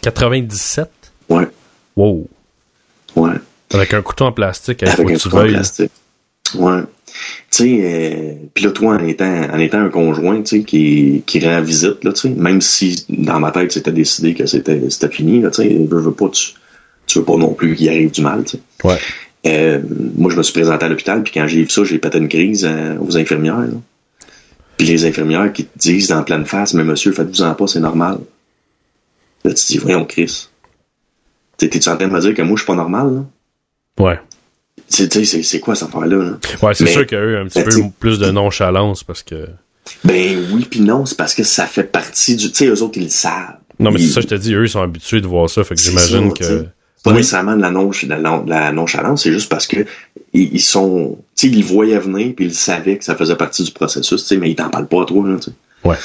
97? Ouais. Wow. Ouais. Avec un couteau en plastique, avec un couteau en plastique. Ouais. Tu sais, euh, puis là, toi, en étant, en étant un conjoint, tu sais, qui, qui rend visite, là, tu sais, même si dans ma tête, c'était décidé que c'était, c'était fini, là, tu sais, veux, veux pas, tu, tu veux pas non plus qu'il arrive du mal, tu sais. Ouais. Euh, moi, je me suis présenté à l'hôpital, puis quand j'ai vu ça, j'ai pété une crise euh, aux infirmières. là. Puis les infirmières qui te disent en pleine face, mais monsieur, faites-vous-en pas, c'est normal. Là, tu te dis, voyons, Chris. T'es- T'es-tu en train de me dire que moi, je suis pas normal, là? Ouais. C'est, quoi cette affaire-là, là? Ouais, c'est sûr qu'il y a eu un petit mais peu plus de nonchalance parce que. Ben oui, puis non, c'est parce que ça fait partie du. Tu sais, eux autres, ils le savent. Non, mais Ils- c'est ça, je te dis, eux, ils sont habitués de voir ça, fait que j'imagine que. pas Oui. nécessairement de la, non, de nonchalance, c'est juste parce que ils, ils sont. Tu sais, ils le voyaient venir, puis ils savaient que ça faisait partie du processus, tu sais, mais ils t'en parlent pas toi, là, tu sais. Ouais.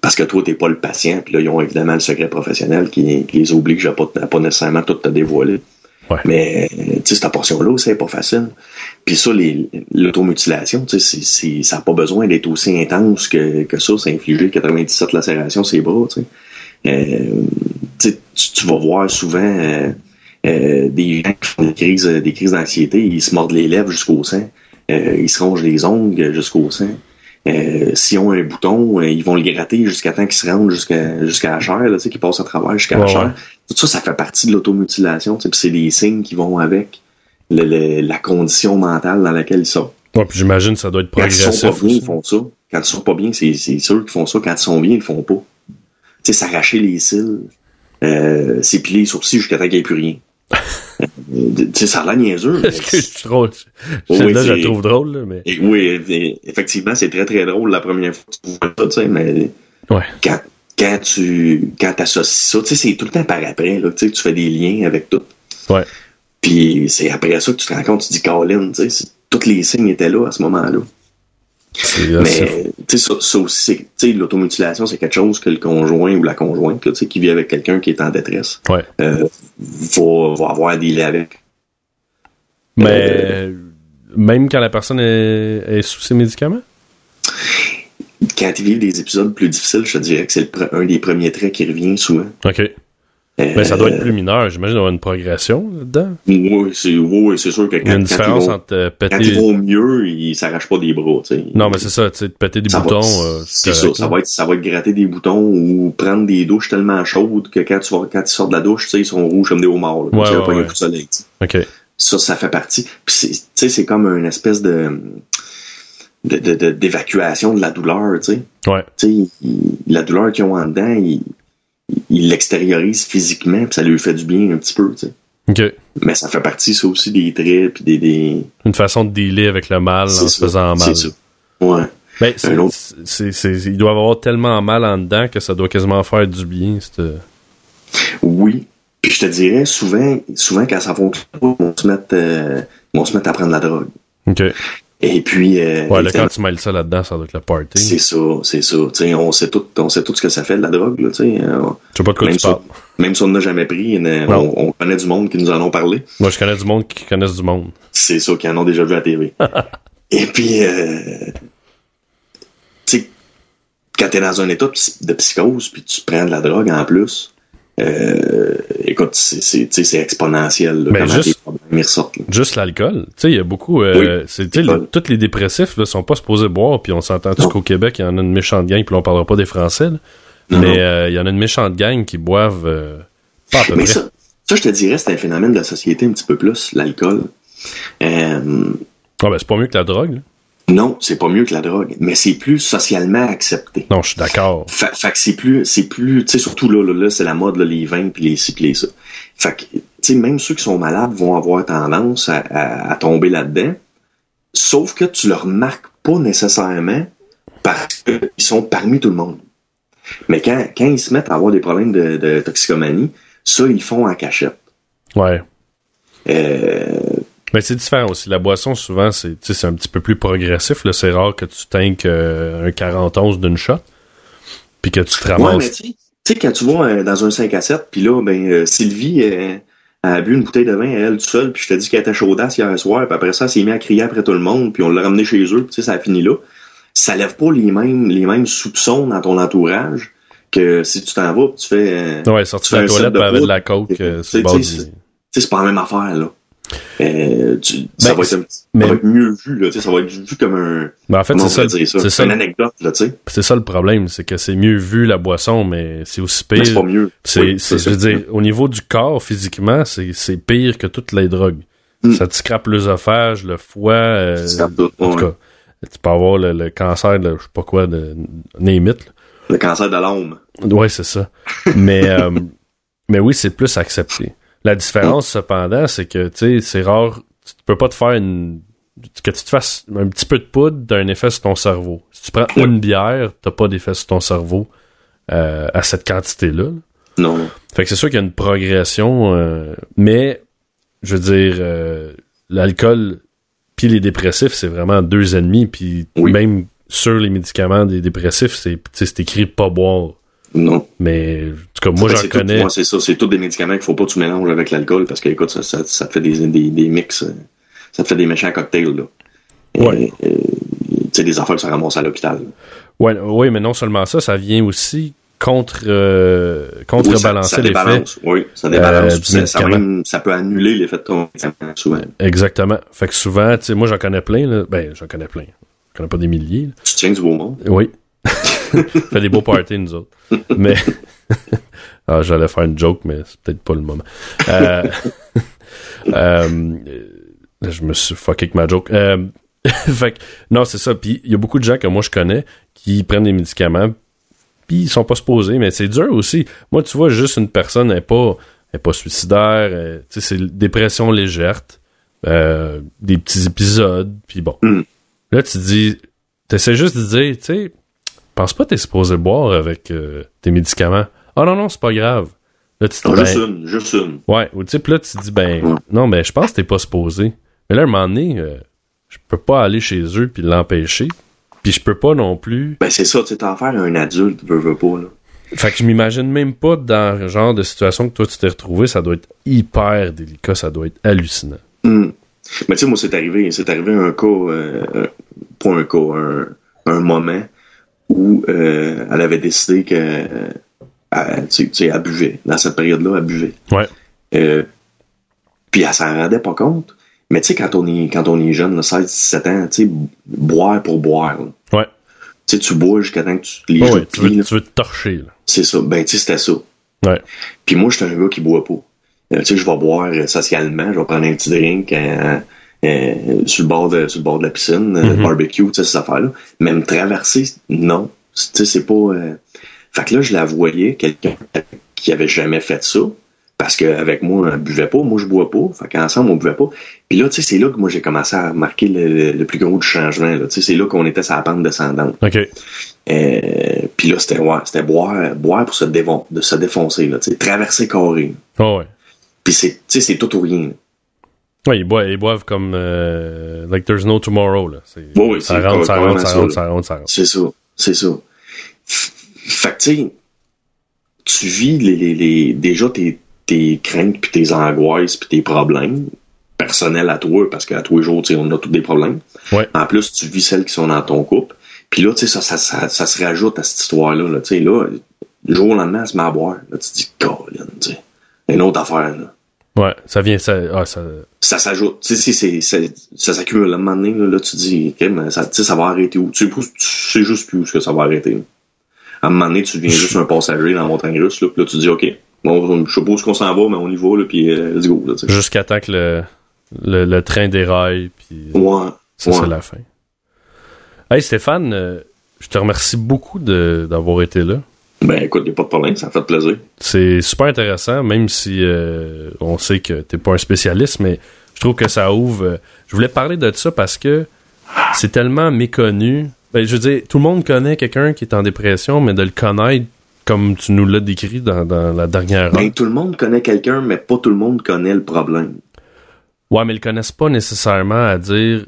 Parce que toi, t'es pas le patient, puis là, ils ont évidemment le secret professionnel qui, qui les oblige à pas, à pas nécessairement tout te dévoiler. Ouais. Mais, tu sais, cette portion-là c'est pas facile. Puis ça, l'automutilation, tu sais, c'est- c'est- ça n'a pas besoin d'être aussi intense que, que ça, c'est infliger 97 lacérations les bras, tu sais. Euh, tu, tu- tu vas voir souvent euh, euh, des gens qui font des crises, des crises d'anxiété, ils se mordent les lèvres jusqu'au sang, euh, ils se rongent les ongles jusqu'au sang. Euh, S'ils ont un bouton, euh, ils vont le gratter jusqu'à temps qu'il se rende jusqu'à jusqu'à la chair, là, tu sais, qu'il passe à travers jusqu'à la chair. Tout ça, ça fait partie de l'automutilation, tu sais, puis c'est des signes qui vont avec le- le- la condition mentale dans laquelle ils sont. Ouais, puis j'imagine que ça doit être Quand ils sont progressif. pas bien, ils font ça. Quand ils sont pas bien, c'est c'est sûr qu'ils font ça. Quand ils sont bien, ils le font pas. Tu sais, s'arracher les cils, euh, s'épiler les sourcils jusqu'à temps qu'il n'y ait plus rien. Euh, tu sais, ça a l'air niaiseux. Est-ce que je drôle? Oui, Celle-là, je la trouve drôle, là, mais. et oui, et- effectivement, c'est très très drôle la première fois que tu vois ça, tu sais, mais Ouais. quand, quand tu quand associes ça, tu sais, c'est tout le temps par après, là, tu sais, que tu fais des liens avec tout. Ouais. Puis c'est après ça que tu te rends compte, tu te dis, Colin, tu sais, tous les signes étaient là à ce moment-là. Mais, ça, ça aussi, c'est- tu sais, l'automutilation, c'est quelque chose que le conjoint ou la conjointe, là, tu sais, qui vit avec quelqu'un qui est en détresse, Ouais. euh, va, va avoir à dealer avec. Mais. Même quand la personne est, est sous ses médicaments? Quand ils vivent des épisodes plus difficiles, je te dirais que c'est un des premiers traits qui revient souvent. OK. Euh, Mais ça doit être plus mineur. J'imagine qu'il y avoir une progression là-dedans. Oui, c'est oui, sûr que Il y a quand, une quand ils vont, entre euh, quand ils vont mieux, ils s'arrachent pas des bras. Non, mais c'est ça, tu sais, de péter des Ça boutons. euh, c'est ça, ça va être ça va être gratter des boutons ou prendre des douches tellement chaudes que quand tu vas, quand ils sortent de la douche, ils sont rouges comme des homards. Comme Ouais, ouais, un ouais. coup de soleil. OK. Ça, ça fait partie. Puis c'est, tu sais, c'est comme une espèce de, de, de- de- d'évacuation de la douleur, tu sais. Ouais. Tu sais, la douleur qu'ils ont en dedans, ils il l'extériorisent physiquement, puis ça lui fait du bien un petit peu, tu sais. OK. Mais ça fait partie, ça aussi, des traits, puis des... des... Une façon de dealer avec le mal en se faisant mal. C'est ça. Ouais. Ben, c'est, autre- ils doivent avoir tellement mal en dedans que ça doit quasiment faire du bien. Oui. Puis je te dirais, souvent, souvent quand ça fonctionne pas, on se met, euh, on se met à prendre la drogue. Et puis... Euh, Ouais, là, quand tu mêles ça là-dedans, ça doit être le party. c'est ça, c'est ça. Tu sais, on sait tout, on sait tout ce que ça fait de la drogue, là, tu sais. Je sais pas de quoi même, tu si parles. on, même si on n'a jamais pris, on, connaît du monde qui nous en ont parlé. Moi, je connais du monde qui connaissent du monde. C'est ça, qui en ont déjà vu à la TV. Et puis, euh, tu sais, quand t'es dans un état de psychose, puis tu prends de la drogue en plus, euh, écoute, c'est, c'est, c'est exponentiel, là, comment juste- tes problèmes ils ressortent. là. Juste l'alcool. Il y a beaucoup. euh, c'est, l'alcool. le- tous les dépressifs là, sont pas supposés boire, puis on s'entend qu'au Québec, il y en a une méchante gang, puis on parlera pas des Français, là. Non, mais euh, il y en a une méchante gang qui boivent pas à peu Mais près. ça, ça, je te dirais, c'est un phénomène de la société un petit peu plus, l'alcool. Euh, Ah, ben, c'est pas mieux que la drogue. là. Non, c'est pas mieux que la drogue, mais c'est plus socialement accepté. Non, je suis d'accord. Fait, fait que c'est plus, c'est plus, tu sais, surtout là, là, là, c'est la mode, là, les vins puis les ci puis les ça. Fait que, tu sais, même ceux qui sont malades vont avoir tendance à, à- à tomber là-dedans. Sauf que tu le remarques pas nécessairement parce qu'ils sont parmi tout le monde. Mais quand, quand ils se mettent à avoir des problèmes de, de toxicomanie, ça, ils font en cachette. Ouais. Euh, Mais c'est différent aussi. La boisson, souvent, c'est, un petit peu plus progressif. C'est rare que tu t'inques euh, un 40 d'une shot. Puis que tu te ramasses. tu sais- quand tu vas euh, dans un 5 à 7, puis là, ben, euh, Sylvie euh, a bu une bouteille de vin à elle toute seule, puis je te dis qu'elle était chaudasse hier soir, puis après ça, elle s'est mis à crier après tout le monde, puis on l'a ramené chez eux, puis ça a fini là. Ça lève pas les mêmes, les mêmes soupçons dans ton entourage que si tu t'en vas, puis tu fais... ouais, sorti tu de la toilette de avec de la coke, c'est pas la même affaire, là. Euh, tu- ça, Ben, va être, un- ça va être mieux vu, là, ça va être vu comme un, Mais en fait, c'est ça, ça? une anecdote, c'est ça le problème, c'est que c'est mieux vu la boisson, mais c'est aussi Mais c'est pire. pas mieux. Je veux dire, au niveau du corps, physiquement, c'est, pire que toutes les drogues. Mm. Ça te scrape l'œsophage, le foie, euh, tout, en tout cas, tu peux avoir le, le cancer de, je sais pas quoi, de name it, là. Le cancer de l'âme. Ouais, c'est ça. Mais, euh, mais oui, c'est plus accepté. La différence, cependant, c'est que, tu sais, c'est rare, tu peux pas te faire une, que tu te fasses un petit peu de poudre d'un effet sur ton cerveau. Si tu prends une bière, t'as pas d'effet sur ton cerveau, euh, à cette quantité-là. là. Non. Fait que c'est sûr qu'il y a une progression, euh, mais, je veux dire, euh, l'alcool puis les dépressifs, c'est vraiment deux ennemis, puis Oui. même sur les médicaments des dépressifs, c'est écrit pas boire. Non. Mais, en tout cas, moi, j'en connais. moi, c'est ça. C'est tous des médicaments qu'il faut pas que tu mélanges avec l'alcool parce que, écoute, ça, ça, ça te fait des, des, des mix, euh, ça te fait des méchants cocktails, là. Ouais. Euh, euh, tu sais, des affaires que ça ramasse à l'hôpital. Ouais, oui, mais non seulement ça, ça vient aussi contre, euh, Oui, ça, contrebalancer ça l'effet. débalance. Oui, ça débalance. euh, ça, ça, même- ça peut annuler l'effet de ton médicament, souvent. Exactement. Fait que souvent, tu sais, moi, j'en connais plein, là. Ben, j'en connais plein. J'en connais pas des milliers, là. Tu tiens du beau monde. Oui. fait des beaux parties, nous autres. Mais, ah, j'allais faire une joke, mais c'est peut-être pas le moment. Euh, euh, je me suis fucké avec ma joke. Euh, fait que, non, c'est ça. Puis, il y a beaucoup de gens que moi, je connais qui prennent des médicaments, puis ils sont pas supposés, mais c'est dur aussi. Moi, tu vois, juste une personne n'est pas, elle est pas suicidaire, tu sais, c'est dépression légère, euh, des petits épisodes, puis bon. Mm. Là, tu dis, t'essaies juste de dire, tu sais, pense pas que t'es supposé boire avec euh, tes médicaments. Ah non, non, c'est pas grave. Là, tu te dis, juste ben, une, juste une. ouais, ou puis là, tu te dis, ben, non, mais je pense que t'es pas supposé. Mais là, à un moment donné, euh, je peux pas aller chez eux puis l'empêcher. Puis je peux pas non plus. Ben, c'est ça, tu sais, t'en faire un adulte, veux, veux pas, là. Fait que je m'imagine même pas dans le genre de situation que toi tu t'es retrouvé, ça doit être hyper délicat, ça doit être hallucinant. Hmm. Mais tu sais, moi, c'est arrivé, c'est arrivé un cas, euh, euh, pas un cas, un, un moment où euh, elle avait décidé que, euh, elle, tu sais- tu sais, elle buvait. Dans cette période-là, elle buvait. Ouais. Euh, puis elle s'en rendait pas compte. Mais tu sais, quand on est, quand on est jeune, là, 16, 17 ans, tu sais, boire pour boire. là. Ouais. Tu sais, tu bois jusqu'à temps que tu les joues ouais, tu, veux, tu veux te torcher. C'est ça. Ben, tu sais, c'était ça. Ouais. Puis moi, j'étais un gars qui boit pas. Tu sais, je vais boire socialement, je vais prendre un petit drink euh, sur, le bord de, sur le bord de la piscine, euh, Mhm. barbecue, tu sais, ces affaires-là. Mais me traverser, non. Tu sais, c'est pas... euh, Fait que là, je la voyais, quelqu'un qui avait jamais fait ça, parce qu'avec moi, elle buvait pas, moi, je bois pas. Fait qu'ensemble, on buvait pas. Puis là, tu sais, c'est là que moi, j'ai commencé à remarquer le, le- plus gros du changement. Tu sais, c'est là qu'on était sur la pente descendante. OK. Euh, puis là, c'était ouais, c'était boire, boire pour se, dévon- de se défoncer, là, tu sais, traverser carré. Oh, ouais. Puis c'est, tu sais, c'est tout ou rien. Ouais, ils boivent, ils boivent comme euh, like there's no tomorrow, là. C'est- Oui, oui, ça c'est rentre, ça rentre, ça rentre, ça rentre, ça rentre. C'est ça, c'est ça. Fait que, tu sais, tu vis les, les, les, déjà tes, tes craintes, puis tes angoisses, puis tes problèmes personnels à toi, parce qu'à tous les jours, tu sais, on a tous des problèmes. Ouais. En plus, tu vis celles qui sont dans ton couple. Puis là, tu sais, ça, ça, ça, ça se rajoute à cette histoire-là. Là, tu sais, là, le jour au lendemain, elle se met à boire. Là, tu te dis, Colin, tu sais, une autre affaire, là. Ouais, ça vient, ça, ah, ça, ça s'ajoute. Tu sais, ça s'accumule. À un moment donné, là, là, tu dis, OK, mais ça, va arrêter où? Tu sais, tu sais juste plus où que ça va arrêter. là. À un moment donné, tu deviens juste un passager dans la montagne russe, là, puis là, tu dis, OK, bon, je est-ce qu'on s'en va, mais on y va, là, puis euh, let's go, là, jusqu'à temps que le, le, le train déraille, puis Ouais. ça, ouais. c'est la fin. Hey, Stéphane, euh, je te remercie beaucoup de, d'avoir été là. Ben, écoute, y a pas de problème, ça fait plaisir. C'est super intéressant, même si euh, on sait que t'es pas un spécialiste, mais je trouve que ça ouvre. euh, je voulais parler de ça parce que c'est tellement méconnu. Ben, je veux dire, tout le monde connaît quelqu'un qui est en dépression, mais de le connaître comme tu nous l'as décrit dans, dans la dernière heure. Ben, tout le monde connaît quelqu'un, mais pas tout le monde connaît le problème. Ouais, mais ils le connaissent pas nécessairement à dire.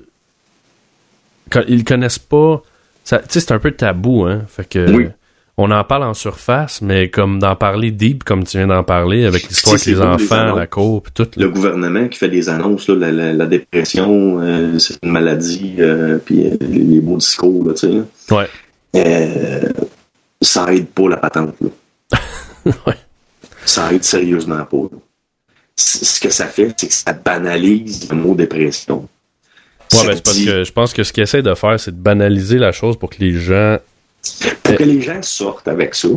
Quand- Ils le connaissent pas. ça- Tu sais, c'est un peu tabou, hein. Fait que. Oui. On en parle en surface, mais comme d'en parler deep, comme tu viens d'en parler, avec l'histoire avec les enfants, la cour, tout. Le gouvernement qui fait des annonces, là, la, la, la dépression, euh, c'est une maladie, euh, puis euh, les, beaux discours, là, tu sais. Ouais. Ça aide pas la patente. Là. Ouais. Ça aide sérieusement pas. là. ce que ça fait, c'est que ça banalise le mot dépression. Ouais, mais c'est parce que je pense que ce qu'ils essaie de faire, c'est de banaliser la chose pour que les gens. Pour que les gens sortent avec ça.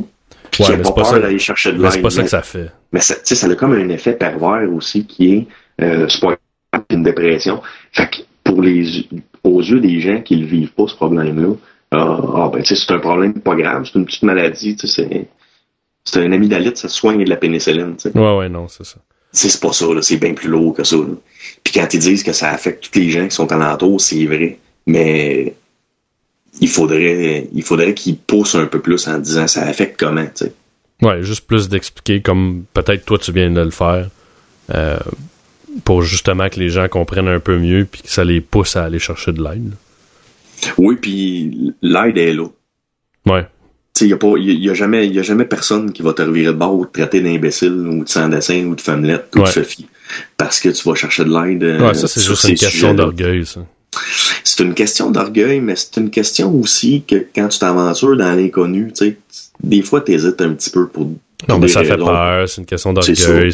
Puis Ouais, mais pas pas peur d'aller chercher de l'aide. c'est pas ça que ça fait. Mais ça, tu sais, ça a comme un effet pervers aussi qui est euh, c'est pas une dépression. Fait que pour les aux yeux des gens qui ne vivent pas ce problème-là, ah, ah, ben c'est un problème pas grave, c'est une petite maladie, c'est un amygdalite, ça soigne de la pénicilline. tu sais. Ouais, ouais, non, c'est ça. C'est pas ça, c'est bien plus lourd que ça. là. Puis quand ils disent que ça affecte tous les gens qui sont alentours, c'est vrai. Mais il faudrait il faudrait qu'ils poussent un peu plus en disant ça affecte comment, tu sais. Ouais, juste plus d'expliquer comme peut-être toi tu viens de le faire. euh, pour justement que les gens comprennent un peu mieux puis que ça les pousse à aller chercher de l'aide. Oui, puis l'aide est là. Ouais. Tu sais, il y a pas, y a, y a jamais, y a jamais personne qui va te revirer de bord ou te traiter d'imbécile ou de sans-dessin ou de femmelette ou Ouais. de Sophie. Parce que tu vas chercher de l'aide. euh, Ouais, ça c'est juste une question d'orgueil, ça. C'est une question d'orgueil, mais c'est une question aussi que quand tu t'aventures dans l'inconnu, tu sais, des fois t'hésites un petit peu pour. Non, mais ça fait peur, c'est une question d'orgueil.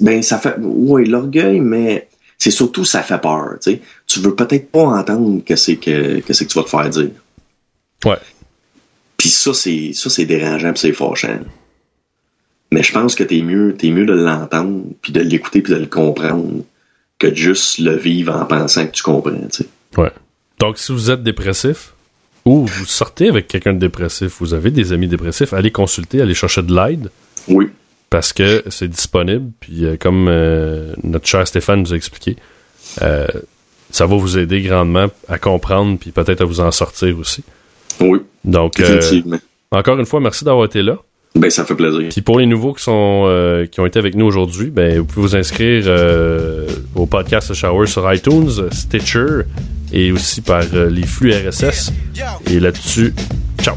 Ben, ça fait, oui, l'orgueil, mais c'est surtout ça fait peur, tu sais. Tu veux peut-être pas entendre que c'est que, que c'est que tu vas te faire dire. Ouais. Puis ça, c'est, ça, c'est dérangeant c'est fâchant. Mais je pense que t'es mieux, t'es mieux de l'entendre puis de l'écouter puis de le comprendre que de juste le vivre en pensant que tu comprends, tu sais. Ouais. Donc, si vous êtes dépressif ou vous sortez avec quelqu'un de dépressif, vous avez des amis dépressifs, allez consulter, allez chercher de l'aide Oui. parce que c'est disponible. Puis, euh, comme euh, notre cher Stéphane nous a expliqué, euh, ça va vous aider grandement à comprendre puis peut-être à vous en sortir aussi. Oui. Donc, euh, encore une fois, merci d'avoir été là. Ben, ça fait plaisir. Puis pour les nouveaux qui sont euh, qui ont été avec nous aujourd'hui, ben vous pouvez vous inscrire euh, au podcast The Shower sur iTunes, Stitcher et aussi par euh, les flux RSS. Et là-dessus, ciao.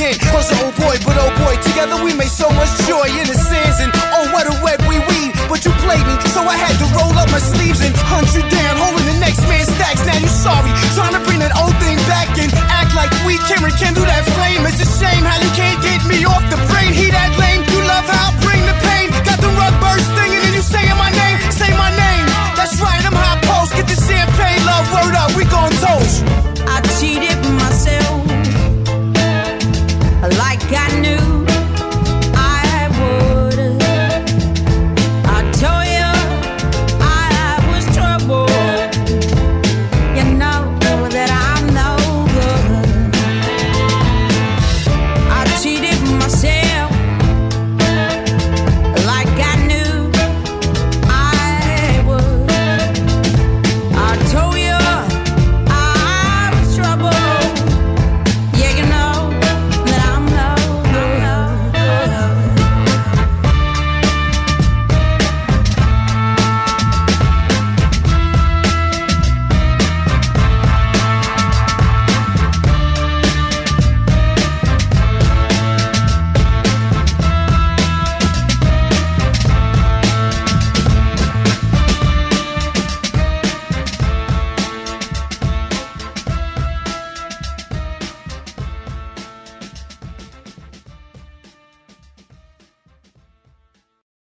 again. Cause old boy, but old boy, together we made so much joy in the sands And oh, what a web we weed, but you played me. So I had to roll up my sleeves and hunt you down, holding the next man's stacks. Now you sorry, trying to bring that old thing back and act like we can rekindle that flame. It's a shame how you can't get me off the brain. He that